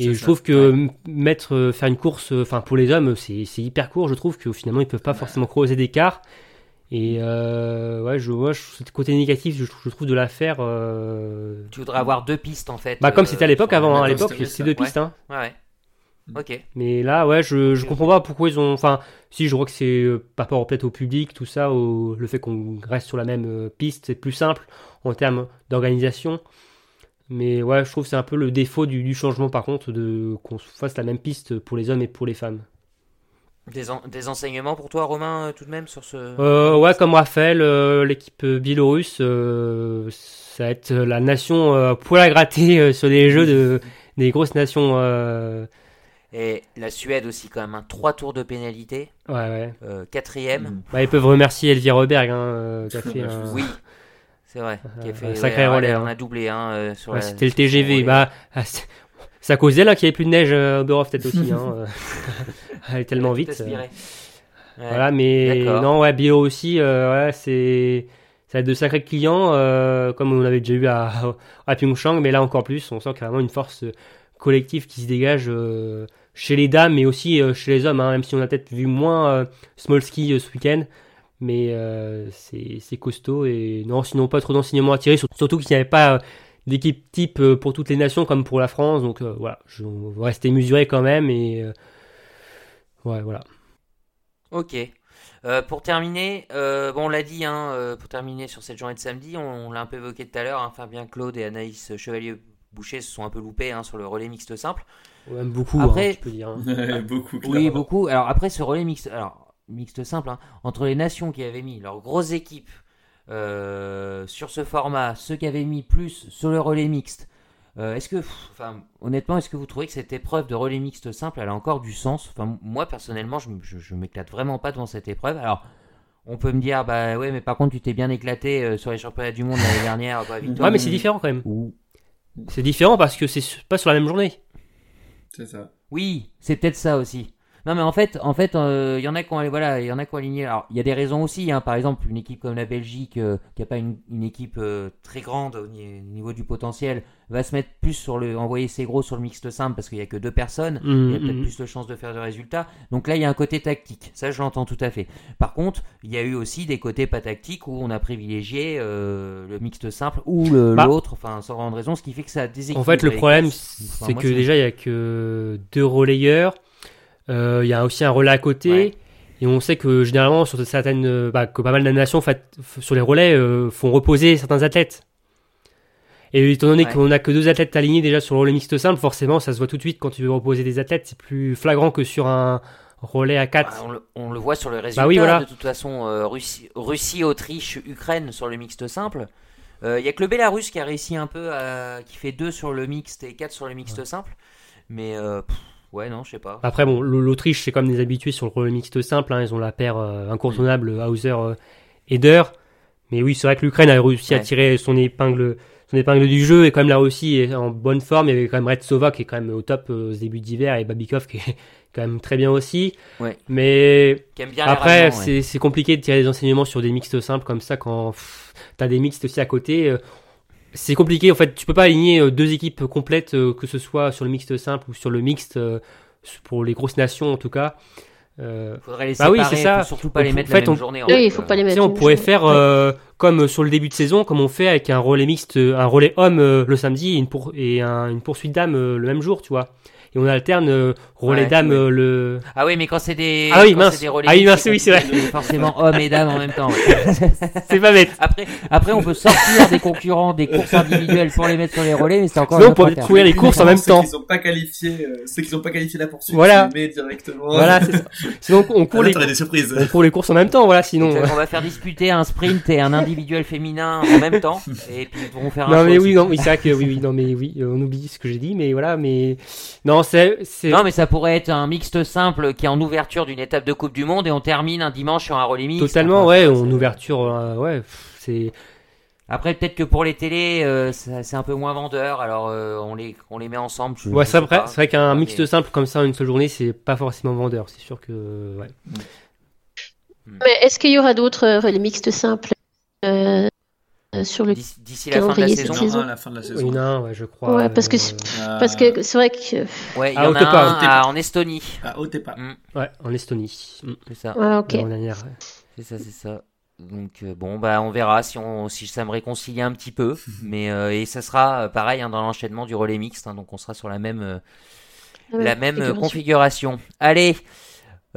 Et je ça, trouve que mettre euh, faire une course, enfin pour les hommes, c'est c'est hyper court. Je trouve que finalement ils peuvent pas forcément creuser d'écart. Et euh, ouais, je vois ce côté négatif, je, je trouve de l'affaire. Euh... Tu voudrais avoir deux pistes en fait. Bah comme c'était à l'époque sur- avant, hein, à l'époque c'était ça. deux pistes. Hein. Ouais, ouais. Ok. Mais là, ouais, je, je comprends pas pourquoi ils ont. Enfin, si je vois que c'est euh, par rapport peut-être au public, tout ça, au, le fait qu'on reste sur la même euh, piste, c'est plus simple en termes d'organisation. Mais ouais, je trouve que c'est un peu le défaut du, du changement par contre, de qu'on fasse la même piste pour les hommes et pour les femmes. Des, en- des enseignements pour toi, Romain, euh, tout de même sur ce. Euh, ouais, comme Raphaël, euh, l'équipe biélorusse, ça va être la nation poil à gratter sur les jeux de, des grosses nations. Et la Suède aussi quand même, un trois tours de pénalité, ouais, ouais. quatrième. Mm. Bah, ils peuvent remercier Elvire Reberg, hein, qui a fait un- Oui, c'est vrai. Qui a Un fait, sacré ouais, relais, On hein. a doublé hein, sur Ouais, la- c'était le TGV. Bah, ah, c'est c'est à cause d'elle hein, qu'il n'y avait plus de neige au Oberhof peut-être aussi. Hein, Elle est tellement vite. euh, Ouais. Voilà, mais non, ouais, Bio aussi, euh, ouais, c'est ça va être de sacrés clients, euh, comme on avait déjà eu à, à Pyeongchang, mais là encore plus, on sent vraiment une force collective qui se dégage euh, chez les dames, mais aussi chez les hommes, hein, même si on a peut-être vu moins Smolski euh, ce week-end. Mais c'est costaud et non, sinon pas trop d'enseignements à tirer, sur- surtout qu'il n'y avait pas d'équipe type pour toutes les nations comme pour la France. Donc voilà, je, on va rester mesuré quand même et ouais, voilà. Ok. Euh, pour terminer, euh, bon, on l'a dit, hein, euh, pour terminer sur cette journée de samedi, on, on l'a un peu évoqué tout à l'heure, hein, Fabien Claude et Anaïs Chevalier-Boucher se sont un peu loupés hein, sur le relais mixte simple. Beaucoup, Après- hein, je peux dire. hein. Beaucoup. Oui, beaucoup. Alors après, ce relais mixte, alors, mixte simple, hein, entre les nations qui avaient mis leurs grosses équipes euh, sur ce format, ceux qui avaient mis plus sur le relais mixte, euh, est-ce que, pff, enfin, honnêtement, est-ce que vous trouvez que cette épreuve de relais mixte simple, elle a encore du sens? Enfin, moi, personnellement, je, je, je m'éclate vraiment pas devant cette épreuve. Alors, on peut me dire, bah ouais, mais par contre, tu t'es bien éclaté euh, sur les championnats du monde l'année dernière, bah, Victor. Ouais, mais c'est différent quand même. Ou- C'est différent parce que c'est pas sur la même journée. C'est ça. Oui, c'est peut-être ça aussi. Non, mais en fait, en fait, euh, il y en a qui ont, voilà, il y en a qui ont aligné. Alors, il y a des raisons aussi. Hein. Par exemple, une équipe comme la Belgique, euh, qui a pas une, une équipe euh, très grande au ni- niveau du potentiel, va se mettre plus sur le, envoyer ses gros sur le mixte simple parce qu'il y a que deux personnes. Il y a peut-être Mhm. plus de chances de faire de résultats. Donc là, il y a un côté tactique. Ça, je l'entends tout à fait. Par contre, il y a eu aussi des côtés pas tactiques où on a privilégié euh, le mixte simple ou Bah. l'autre, enfin, sans grande raison, ce qui fait que ça a déséquilibré. En fait, le problème. Enfin, c'est que déjà, il y a que deux relayeurs. Euh, Il y a aussi un relais à côté. Ouais. Et on sait que généralement, sur certaines, euh, bah, que pas mal de nations, sur les relais, euh, font reposer certains athlètes. Et étant donné Ouais. qu'on a que deux athlètes alignés déjà sur le relais mixte simple, forcément, ça se voit tout de suite quand tu veux reposer des athlètes. C'est plus flagrant que sur un relais à 4. Bah, on, le, on le voit sur le résultat. oui, voilà. De toute façon, euh, Russie, Russie, Autriche, Ukraine sur le mixte simple. Il y a que le Bélarus qui a réussi un peu, à, qui fait 2 sur le mixte et 4 sur le mixte simple. Mais euh, pff, ouais, non, je sais pas. Après, bon, l'Autriche, c'est comme des habitués sur le relais mixte simple. hein, ils ont la paire euh, incontournable Hauser euh, Eder. Mais oui, c'est vrai que l'Ukraine a réussi à tirer son épingle, son épingle du jeu. Et quand même, la Russie est en bonne forme. Il y avait quand même Retsova qui est quand même au top euh, ce début d'hiver. Et Babikov qui est quand même très bien aussi. Ouais. Mais bien après, ouais. c'est compliqué de tirer des enseignements sur des mixtes simples comme ça quand t'as des mixtes aussi à côté. euh, c'est compliqué. En fait, tu peux pas aligner euh, deux équipes complètes, euh, que ce soit sur le mixte simple ou sur le mixte euh, pour les grosses nations en tout cas. Euh, Faudrait les Bah oui, c'est ça. faut surtout pas En les mettre fait, la même on- journée. en Oui, fait, il faut pas les mettre. on pourrait journée. faire euh, comme sur le début de saison, comme on fait avec un relais mixte, un relais homme euh, le samedi et une, pour- et un- une poursuite dame euh, le même jour, tu vois. Et on alterne euh, relais Ouais, dame oui. euh, le. Ah oui, mais quand c'est des, Ah oui, quand mince. c'est des relais Ah oui, mince, oui, c'est vrai. Forcément, hommes et dames en même temps. C'est pas bête. Après, après, on peut sortir des concurrents des courses individuelles pour les mettre sur les relais, mais c'est encore Sinon, une on affaire. courir les courses en même Ceux temps. qui sont pas qualifiés, euh, ceux qui sont pas qualifiés la poursuite, Voilà. mets directement. Voilà, c'est ça. Sinon, on Ah, court là, les, des surprises. on court les courses en même temps, voilà, sinon. Exact, On va faire disputer un sprint et un individuel féminin en même temps, et puis ils pourront faire un Non mais oui, non, oui, c'est vrai que oui, oui, non mais oui, euh, on oublie ce que j'ai dit, mais voilà, mais non, c'est, Non, mais ça pourrait être un mixte simple qui est en ouverture d'une étape de Coupe du Monde et on termine un dimanche sur un relais mixte. totalement, Enfin, ouais, ça, en ouverture, euh, ouais, c'est, Après, peut-être que pour les télés, euh, c'est un peu moins vendeur, alors euh, on, les, on les met ensemble. je- ouais, c'est vrai, vrai qu'un Mais- mixte simple comme ça en une seule journée, c'est pas forcément vendeur, c'est sûr que, ouais. Mais est-ce qu'il y aura d'autres relais mixtes simples euh, sur le D'ici d'ici la fin de la saison. la fin de la saison. ouais, je crois. Ouais, parce que euh, c'est- Euh, Parce que c'est vrai que. Ouais, il y Ah, en a Otepa, un à- en Estonie. Ah, Otepa. ouais, en Estonie. Mm. C'est ça, Ah, ok. C'est ça, c'est ça. Donc euh, bon bah on verra si on si ça me réconcilie un petit peu, mais euh, et ça sera euh, pareil hein, dans l'enchaînement du relais mixte, hein, donc on sera sur la même euh, Ouais, la même euh, configuration. configuration. Allez,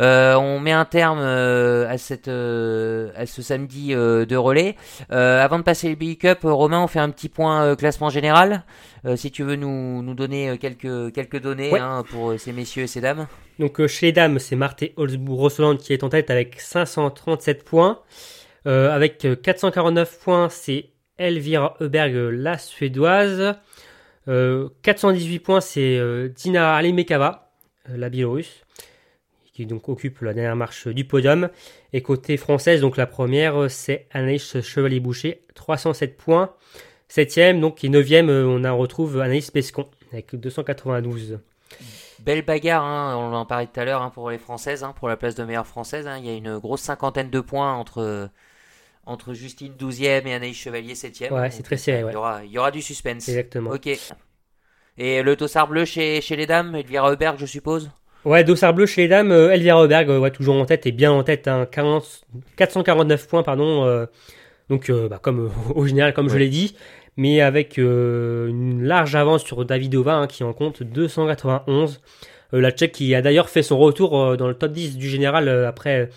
euh, on met un terme euh, à cette euh, à ce samedi de relais. Avant de passer le Big Cup, Romain, on fait un petit point classement général. Si tu veux nous nous donner quelques quelques données Ouais. hein, pour ces messieurs et ces dames. Donc chez les dames, c'est Marthe Holzbourg-Rossoland qui est en tête avec 537 points. Avec euh, 449 points, c'est Elvira Heuberg, euh, la suédoise. Euh, 418 points, c'est Dina Alimekava, euh, la biélorusse, qui donc occupe la dernière marche du podium. Et côté française, donc la première, euh, c'est Anaïs Chevalier-Boucher, 307 points. Septième, donc et neuvième, euh, on en retrouve Anaïs Pescon avec 292. Belle bagarre, hein, on en parlait tout à l'heure hein, pour les Françaises, hein, pour la place de meilleure Française. il y a une grosse cinquantaine de points entre, entre Justine 12e et Anaïs Chevalier 7e. Ouais, c'est très serré, ouais. Il y aura, il y aura du suspense. Exactement. Ok. Et le tossard bleu chez, chez les dames, Elvira Heuberg, je suppose? Ouais, dossard bleu chez les dames, euh, Elvira Heuberg, euh, ouais, toujours en tête et bien en tête, hein, 40 449 points, pardon. euh, donc, bah, comme au général, comme je l'ai dit, mais avec euh, une large avance sur Davidova hein, qui en compte 291. Euh, la Tchèque qui a d'ailleurs fait son retour dans le top 10 du général après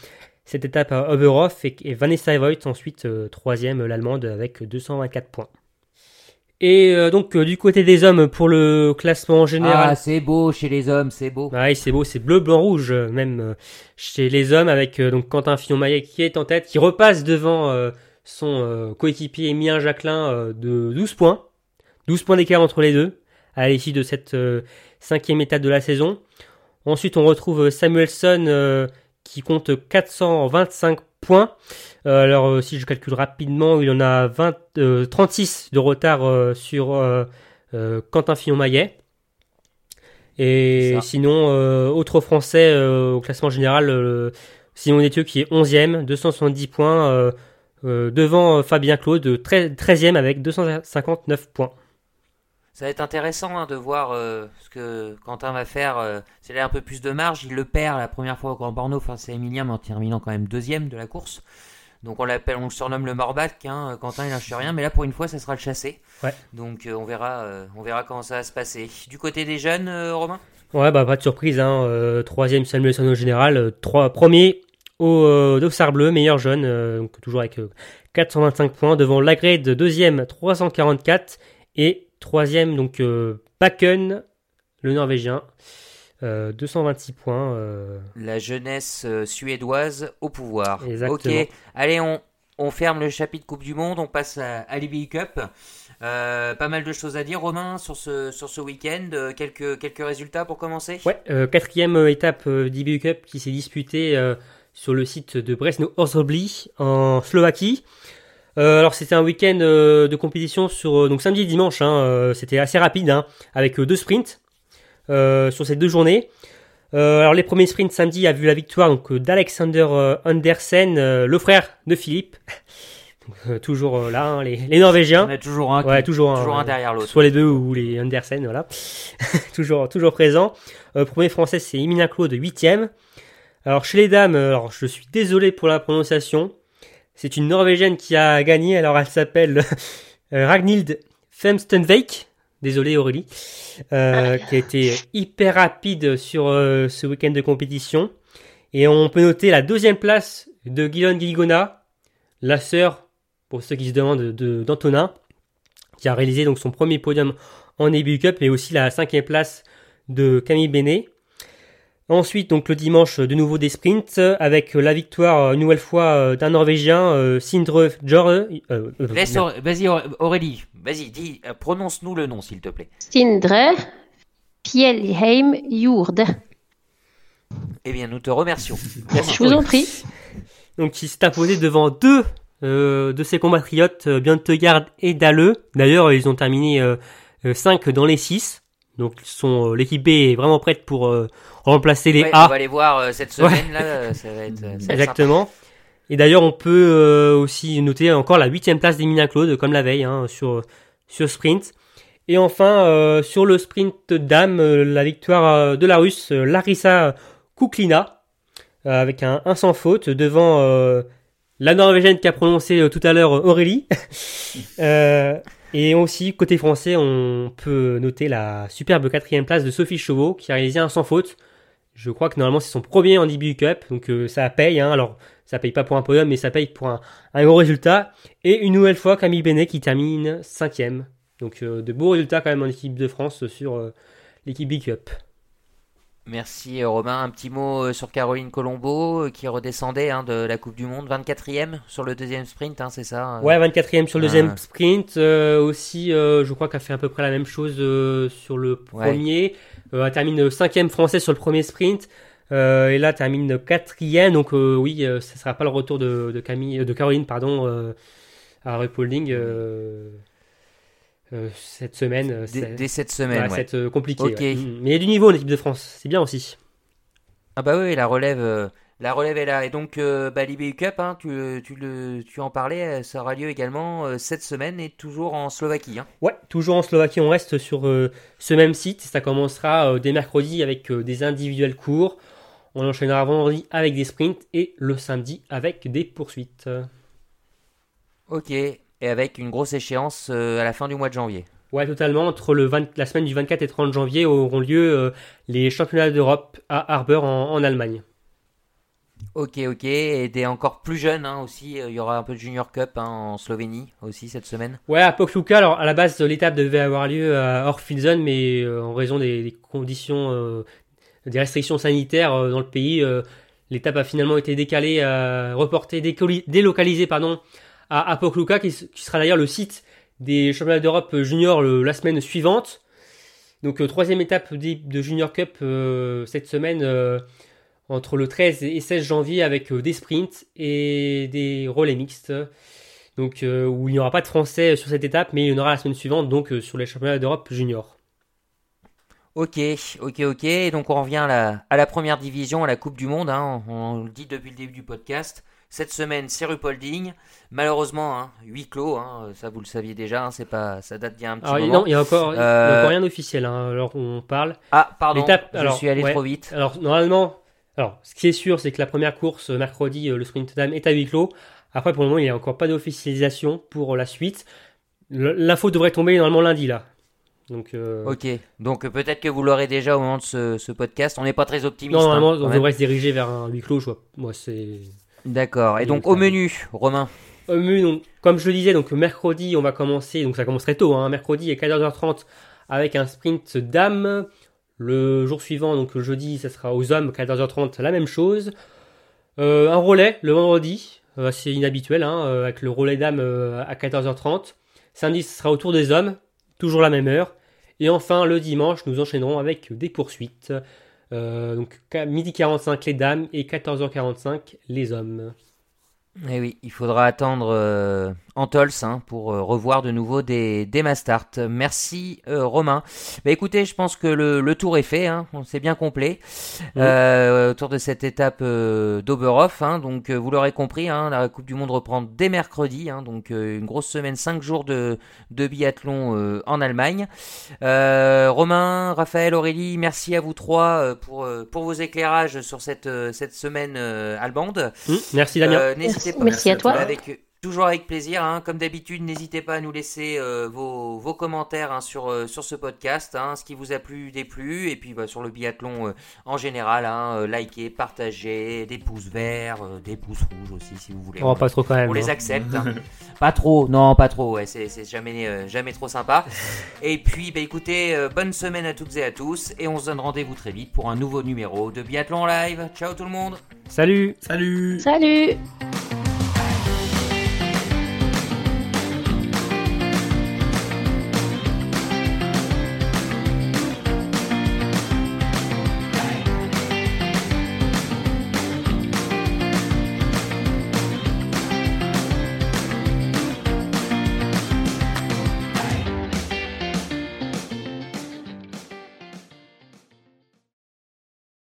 cette étape à Oberhof et, Vanessa Voigt ensuite euh, troisième, l'allemande, avec 224 points. Et euh, donc euh, du côté des hommes pour le classement général. Ah, c'est beau chez les hommes, c'est beau. Ah oui, c'est beau, c'est bleu, blanc, rouge, euh, même euh, chez les hommes, avec donc Quentin Fillon-Maillet qui est en tête, qui repasse devant euh, son euh, coéquipier Emilien Jacquelin euh, de 12 points. 12 points d'écart entre les deux, à l'issue de cette euh, cinquième étape de la saison. Ensuite, on retrouve Samuelson euh, qui compte 425 points. Euh, alors, euh, si je calcule rapidement, il en a 20, euh, 36 de retard euh, sur euh, euh, Quentin Fillon-Maillet. Et sinon, euh, autre français euh, au classement général, euh, Simon Détieux qui est 11e, 270 points, euh, euh, devant euh, Fabien Claude, 13, 13e avec 259 points. Ça va être intéressant hein, de voir euh, ce que Quentin va faire. Euh, S'il a un peu plus de marge, il le perd la première fois au Grand Borno face à Emilien, mais en terminant quand même deuxième de la course. Donc on l'appelle, on le surnomme le Morbac. Hein. Quentin il lâche rien, mais là pour une fois ça sera le chassé. Ouais. Donc euh, on verra, euh, on verra comment ça va se passer. Du côté des jeunes, euh, Romain? Ouais, bah pas de surprise, hein, euh, troisième Samuelson au général, euh, trois, premier au euh, Dossard Bleu, meilleur jeune, euh, donc toujours avec euh, 425 points, devant Lagrade, deuxième 344, et troisième donc euh, Bakken, le Norvégien, euh, 226 points. euh, La jeunesse euh, suédoise au pouvoir. Exactement. Ok, allez, on, on ferme le chapitre Coupe du Monde, on passe à, à l'IBU Cup. Euh, pas mal de choses à dire, Romain, sur ce, sur ce week-end. Euh, quelques, quelques résultats pour commencer? Ouais, euh, quatrième euh, étape euh, d'IBU Cup qui s'est disputée euh, sur le site de Bresno Orzobli en Slovaquie. Euh, alors c'était un week-end euh, de compétition sur euh, donc samedi et dimanche. Hein, euh, c'était assez rapide hein, avec euh, deux sprints euh, sur ces deux journées. Euh, alors les premiers sprints samedi a vu la victoire donc d'Alexander Andersen, euh, le frère de Philippe. Donc, toujours là, hein, les, les Norvégiens. On a toujours un, qui- Ouais, toujours un, toujours un derrière l'autre. Soit les deux ou les Andersen, voilà. toujours, toujours présent. Euh, premier français, c'est Emilien Claude, 8 Alors, chez les dames, alors, je suis désolé pour la prononciation. C'est une Norvégienne qui a gagné. Alors, elle s'appelle euh, Ragnhild Femstenveik. Désolé, Aurélie. Euh, qui a été hyper rapide sur euh, ce week-end de compétition. Et on peut noter la deuxième place de Guillaume Guigona, la sœur, pour ceux qui se demandent, de- d'Antonin qui a réalisé donc son premier podium en EBU Cup, mais aussi la cinquième place de Camille Benet. Ensuite, donc le dimanche, de nouveau des sprints, avec la victoire euh, une nouvelle fois euh, d'un Norvégien, euh, Sindre Jor. euh, euh, Laisse Auré- Vas-y, Auré- Aurélie. Vas-y, dis, prononce-nous le nom, s'il te plaît. Sindre Fjellheim Jord. Eh bien, nous te remercions. Je vous en prie. donc qui s'est imposé devant deux euh, de ses compatriotes, euh, Bjørntegard et Dalleux. D'ailleurs, ils ont terminé 5 dans les 6. Donc l'équipe B est vraiment prête pour euh, remplacer les Ouais, A. on va les voir euh, cette semaine là. euh, Ça va être. euh, ça va être Exactement. Et d'ailleurs, on peut aussi noter encore la huitième place d'Emilien Claude, comme la veille, hein, sur, sur sprint. Et enfin, euh, sur le sprint dame, la victoire de la Russe Larissa Kuklina, avec un 1 sans faute, devant euh, la Norvégienne qui a prononcé tout à l'heure Aurélie. Euh, et aussi, côté français, on peut noter la superbe quatrième place de Sophie Chauveau qui a réalisé un sans faute. Je crois que normalement c'est son premier en DBU Cup, donc euh, ça paye. Hein. Alors ça paye pas pour un podium, mais ça paye pour un, un gros résultat. Et une nouvelle fois Camille Benet qui termine cinquième. Donc euh, de beaux résultats quand même en équipe de France sur euh, l'équipe Big Cup. Merci euh, Romain. Un petit mot euh, sur Caroline Colombo euh, qui redescendait hein, de la Coupe du Monde, 24e sur le deuxième sprint, hein, c'est ça Ouais, 24e sur le deuxième Ah. sprint. euh, aussi, euh, je crois qu'elle fait à peu près la même chose euh, sur le premier. Elle termine cinquième français sur le premier sprint. Et là, elle termine quatrième. Donc oui, ce sera pas le retour de, de Camille, de Caroline, pardon, à Repolding euh, euh, cette semaine. euh, Dès, c'est- dès cette semaine, ouais. euh, compliqué. Ouais. Mm. Mais il y a du niveau en équipe de France. C'est bien aussi. Ah bah oui, la relève, euh, la relève est là. Et donc, euh, bah, l'IBU Cup, hein, tu, tu, le, tu en parlais, euh, ça aura lieu également euh, cette semaine et toujours en Slovaquie. Hein. Ouais, toujours en Slovaquie, on reste sur euh, ce même site. Ça commencera euh, dès mercredi avec euh, des individuels courts. On enchaînera vendredi avec des sprints et le samedi avec des poursuites. Ok, et avec une grosse échéance euh, à la fin du mois de janvier. Ouais, totalement. Entre le 20 la semaine du 24 et 30 janvier auront lieu euh, les championnats d'Europe à Harbour en, en Allemagne. Ok, ok, et des encore plus jeunes hein, aussi, euh, il y aura un peu de Junior Cup hein, en Slovénie aussi cette semaine. Ouais, à Pokluka, alors à la base, l'étape devait avoir lieu à Orfilsen, mais euh, en raison des, des conditions, euh, des restrictions sanitaires euh, dans le pays, l'étape a finalement été décalée, reportée, délocalisée pardon, à, à Pokluka, qui, sera d'ailleurs le site des championnats d'Europe junior le- la semaine suivante. Donc euh, troisième étape de Junior Cup euh, cette semaine euh, entre le 13 et 16 janvier avec euh, des sprints et des relais mixtes donc euh, où il n'y aura pas de français sur cette étape, mais il y en aura la semaine suivante, donc euh, sur les championnats d'Europe junior. Ok, ok, ok, donc on revient à la, première division, à la Coupe du Monde, hein, on le dit depuis le début du podcast. Cette semaine, c'est Rupolding. Malheureusement, hein, huis clos, hein, ça vous le saviez déjà, hein, c'est pas, ça date d'il y a un petit Alors moment. non, il y a encore, Euh, encore rien d'officiel, hein, alors on parle. Ah, pardon, je alors, suis allé ouais. trop vite. Alors normalement, alors ce qui est sûr, c'est que la première course euh, mercredi, euh, le sprint dame est à huis clos. Après, pour le moment, il n'y a encore pas d'officialisation pour la suite. L'info devrait tomber normalement lundi là. Donc euh, Ok, donc peut-être que vous l'aurez déjà au moment de ce, ce podcast. On n'est pas très optimiste. non, normalement, on devrait se diriger vers un huis clos. Je vois, moi, c'est D'accord, et donc au menu, Romain. Au menu, donc, comme je le disais, donc mercredi, on va commencer, donc ça commence très tôt, hein, mercredi à 14h30 avec un sprint dames. Le jour suivant, donc le jeudi, ça sera aux hommes, 14h30, la même chose. Euh, un relais le vendredi, euh, assez inhabituel, hein, euh, avec le relais dames à 14h30. Samedi, ce sera au tour des hommes, toujours la même heure. Et enfin, le dimanche, nous enchaînerons avec des poursuites. Euh, donc midi 45 les dames et 14h45 les hommes. Eh oui, il faudra attendre euh, Antols hein, pour euh, revoir de nouveau des, des Mastart. Merci euh, Romain. Bah écoutez, je pense que le, le tour est fait, hein, c'est bien complet Oui. euh, autour de cette étape euh, d'Oberhof. Hein, donc euh, vous l'aurez compris, hein, la Coupe du Monde reprend dès mercredi, hein, donc euh, une grosse semaine, 5 jours de, de biathlon euh, en Allemagne. Euh, Romain, Raphaël, Aurélie, merci à vous trois euh, pour, euh, pour vos éclairages sur cette, euh, cette semaine euh, allemande. Hmm, merci Damien. Euh, n'hésitez Merci, pas. merci à toi. Avec, toujours avec plaisir. hein. Comme d'habitude, n'hésitez pas à nous laisser euh, vos, vos commentaires hein, sur, euh, sur ce podcast, hein, ce qui vous a plu, déplu, et puis bah, sur le biathlon euh, en général. Hein, euh, likez, partagez, des pouces verts, euh, des pouces rouges aussi si vous voulez. Oh, pas trop quand même. On les accepte. hein. pas trop, non, pas trop. Ouais, c'est jamais, euh, jamais trop sympa. Et puis, bah, écoutez, euh, bonne semaine à toutes et à tous, et on se donne rendez-vous très vite pour un nouveau numéro de Biathlon Live. Ciao tout le monde. Salut Salut Salut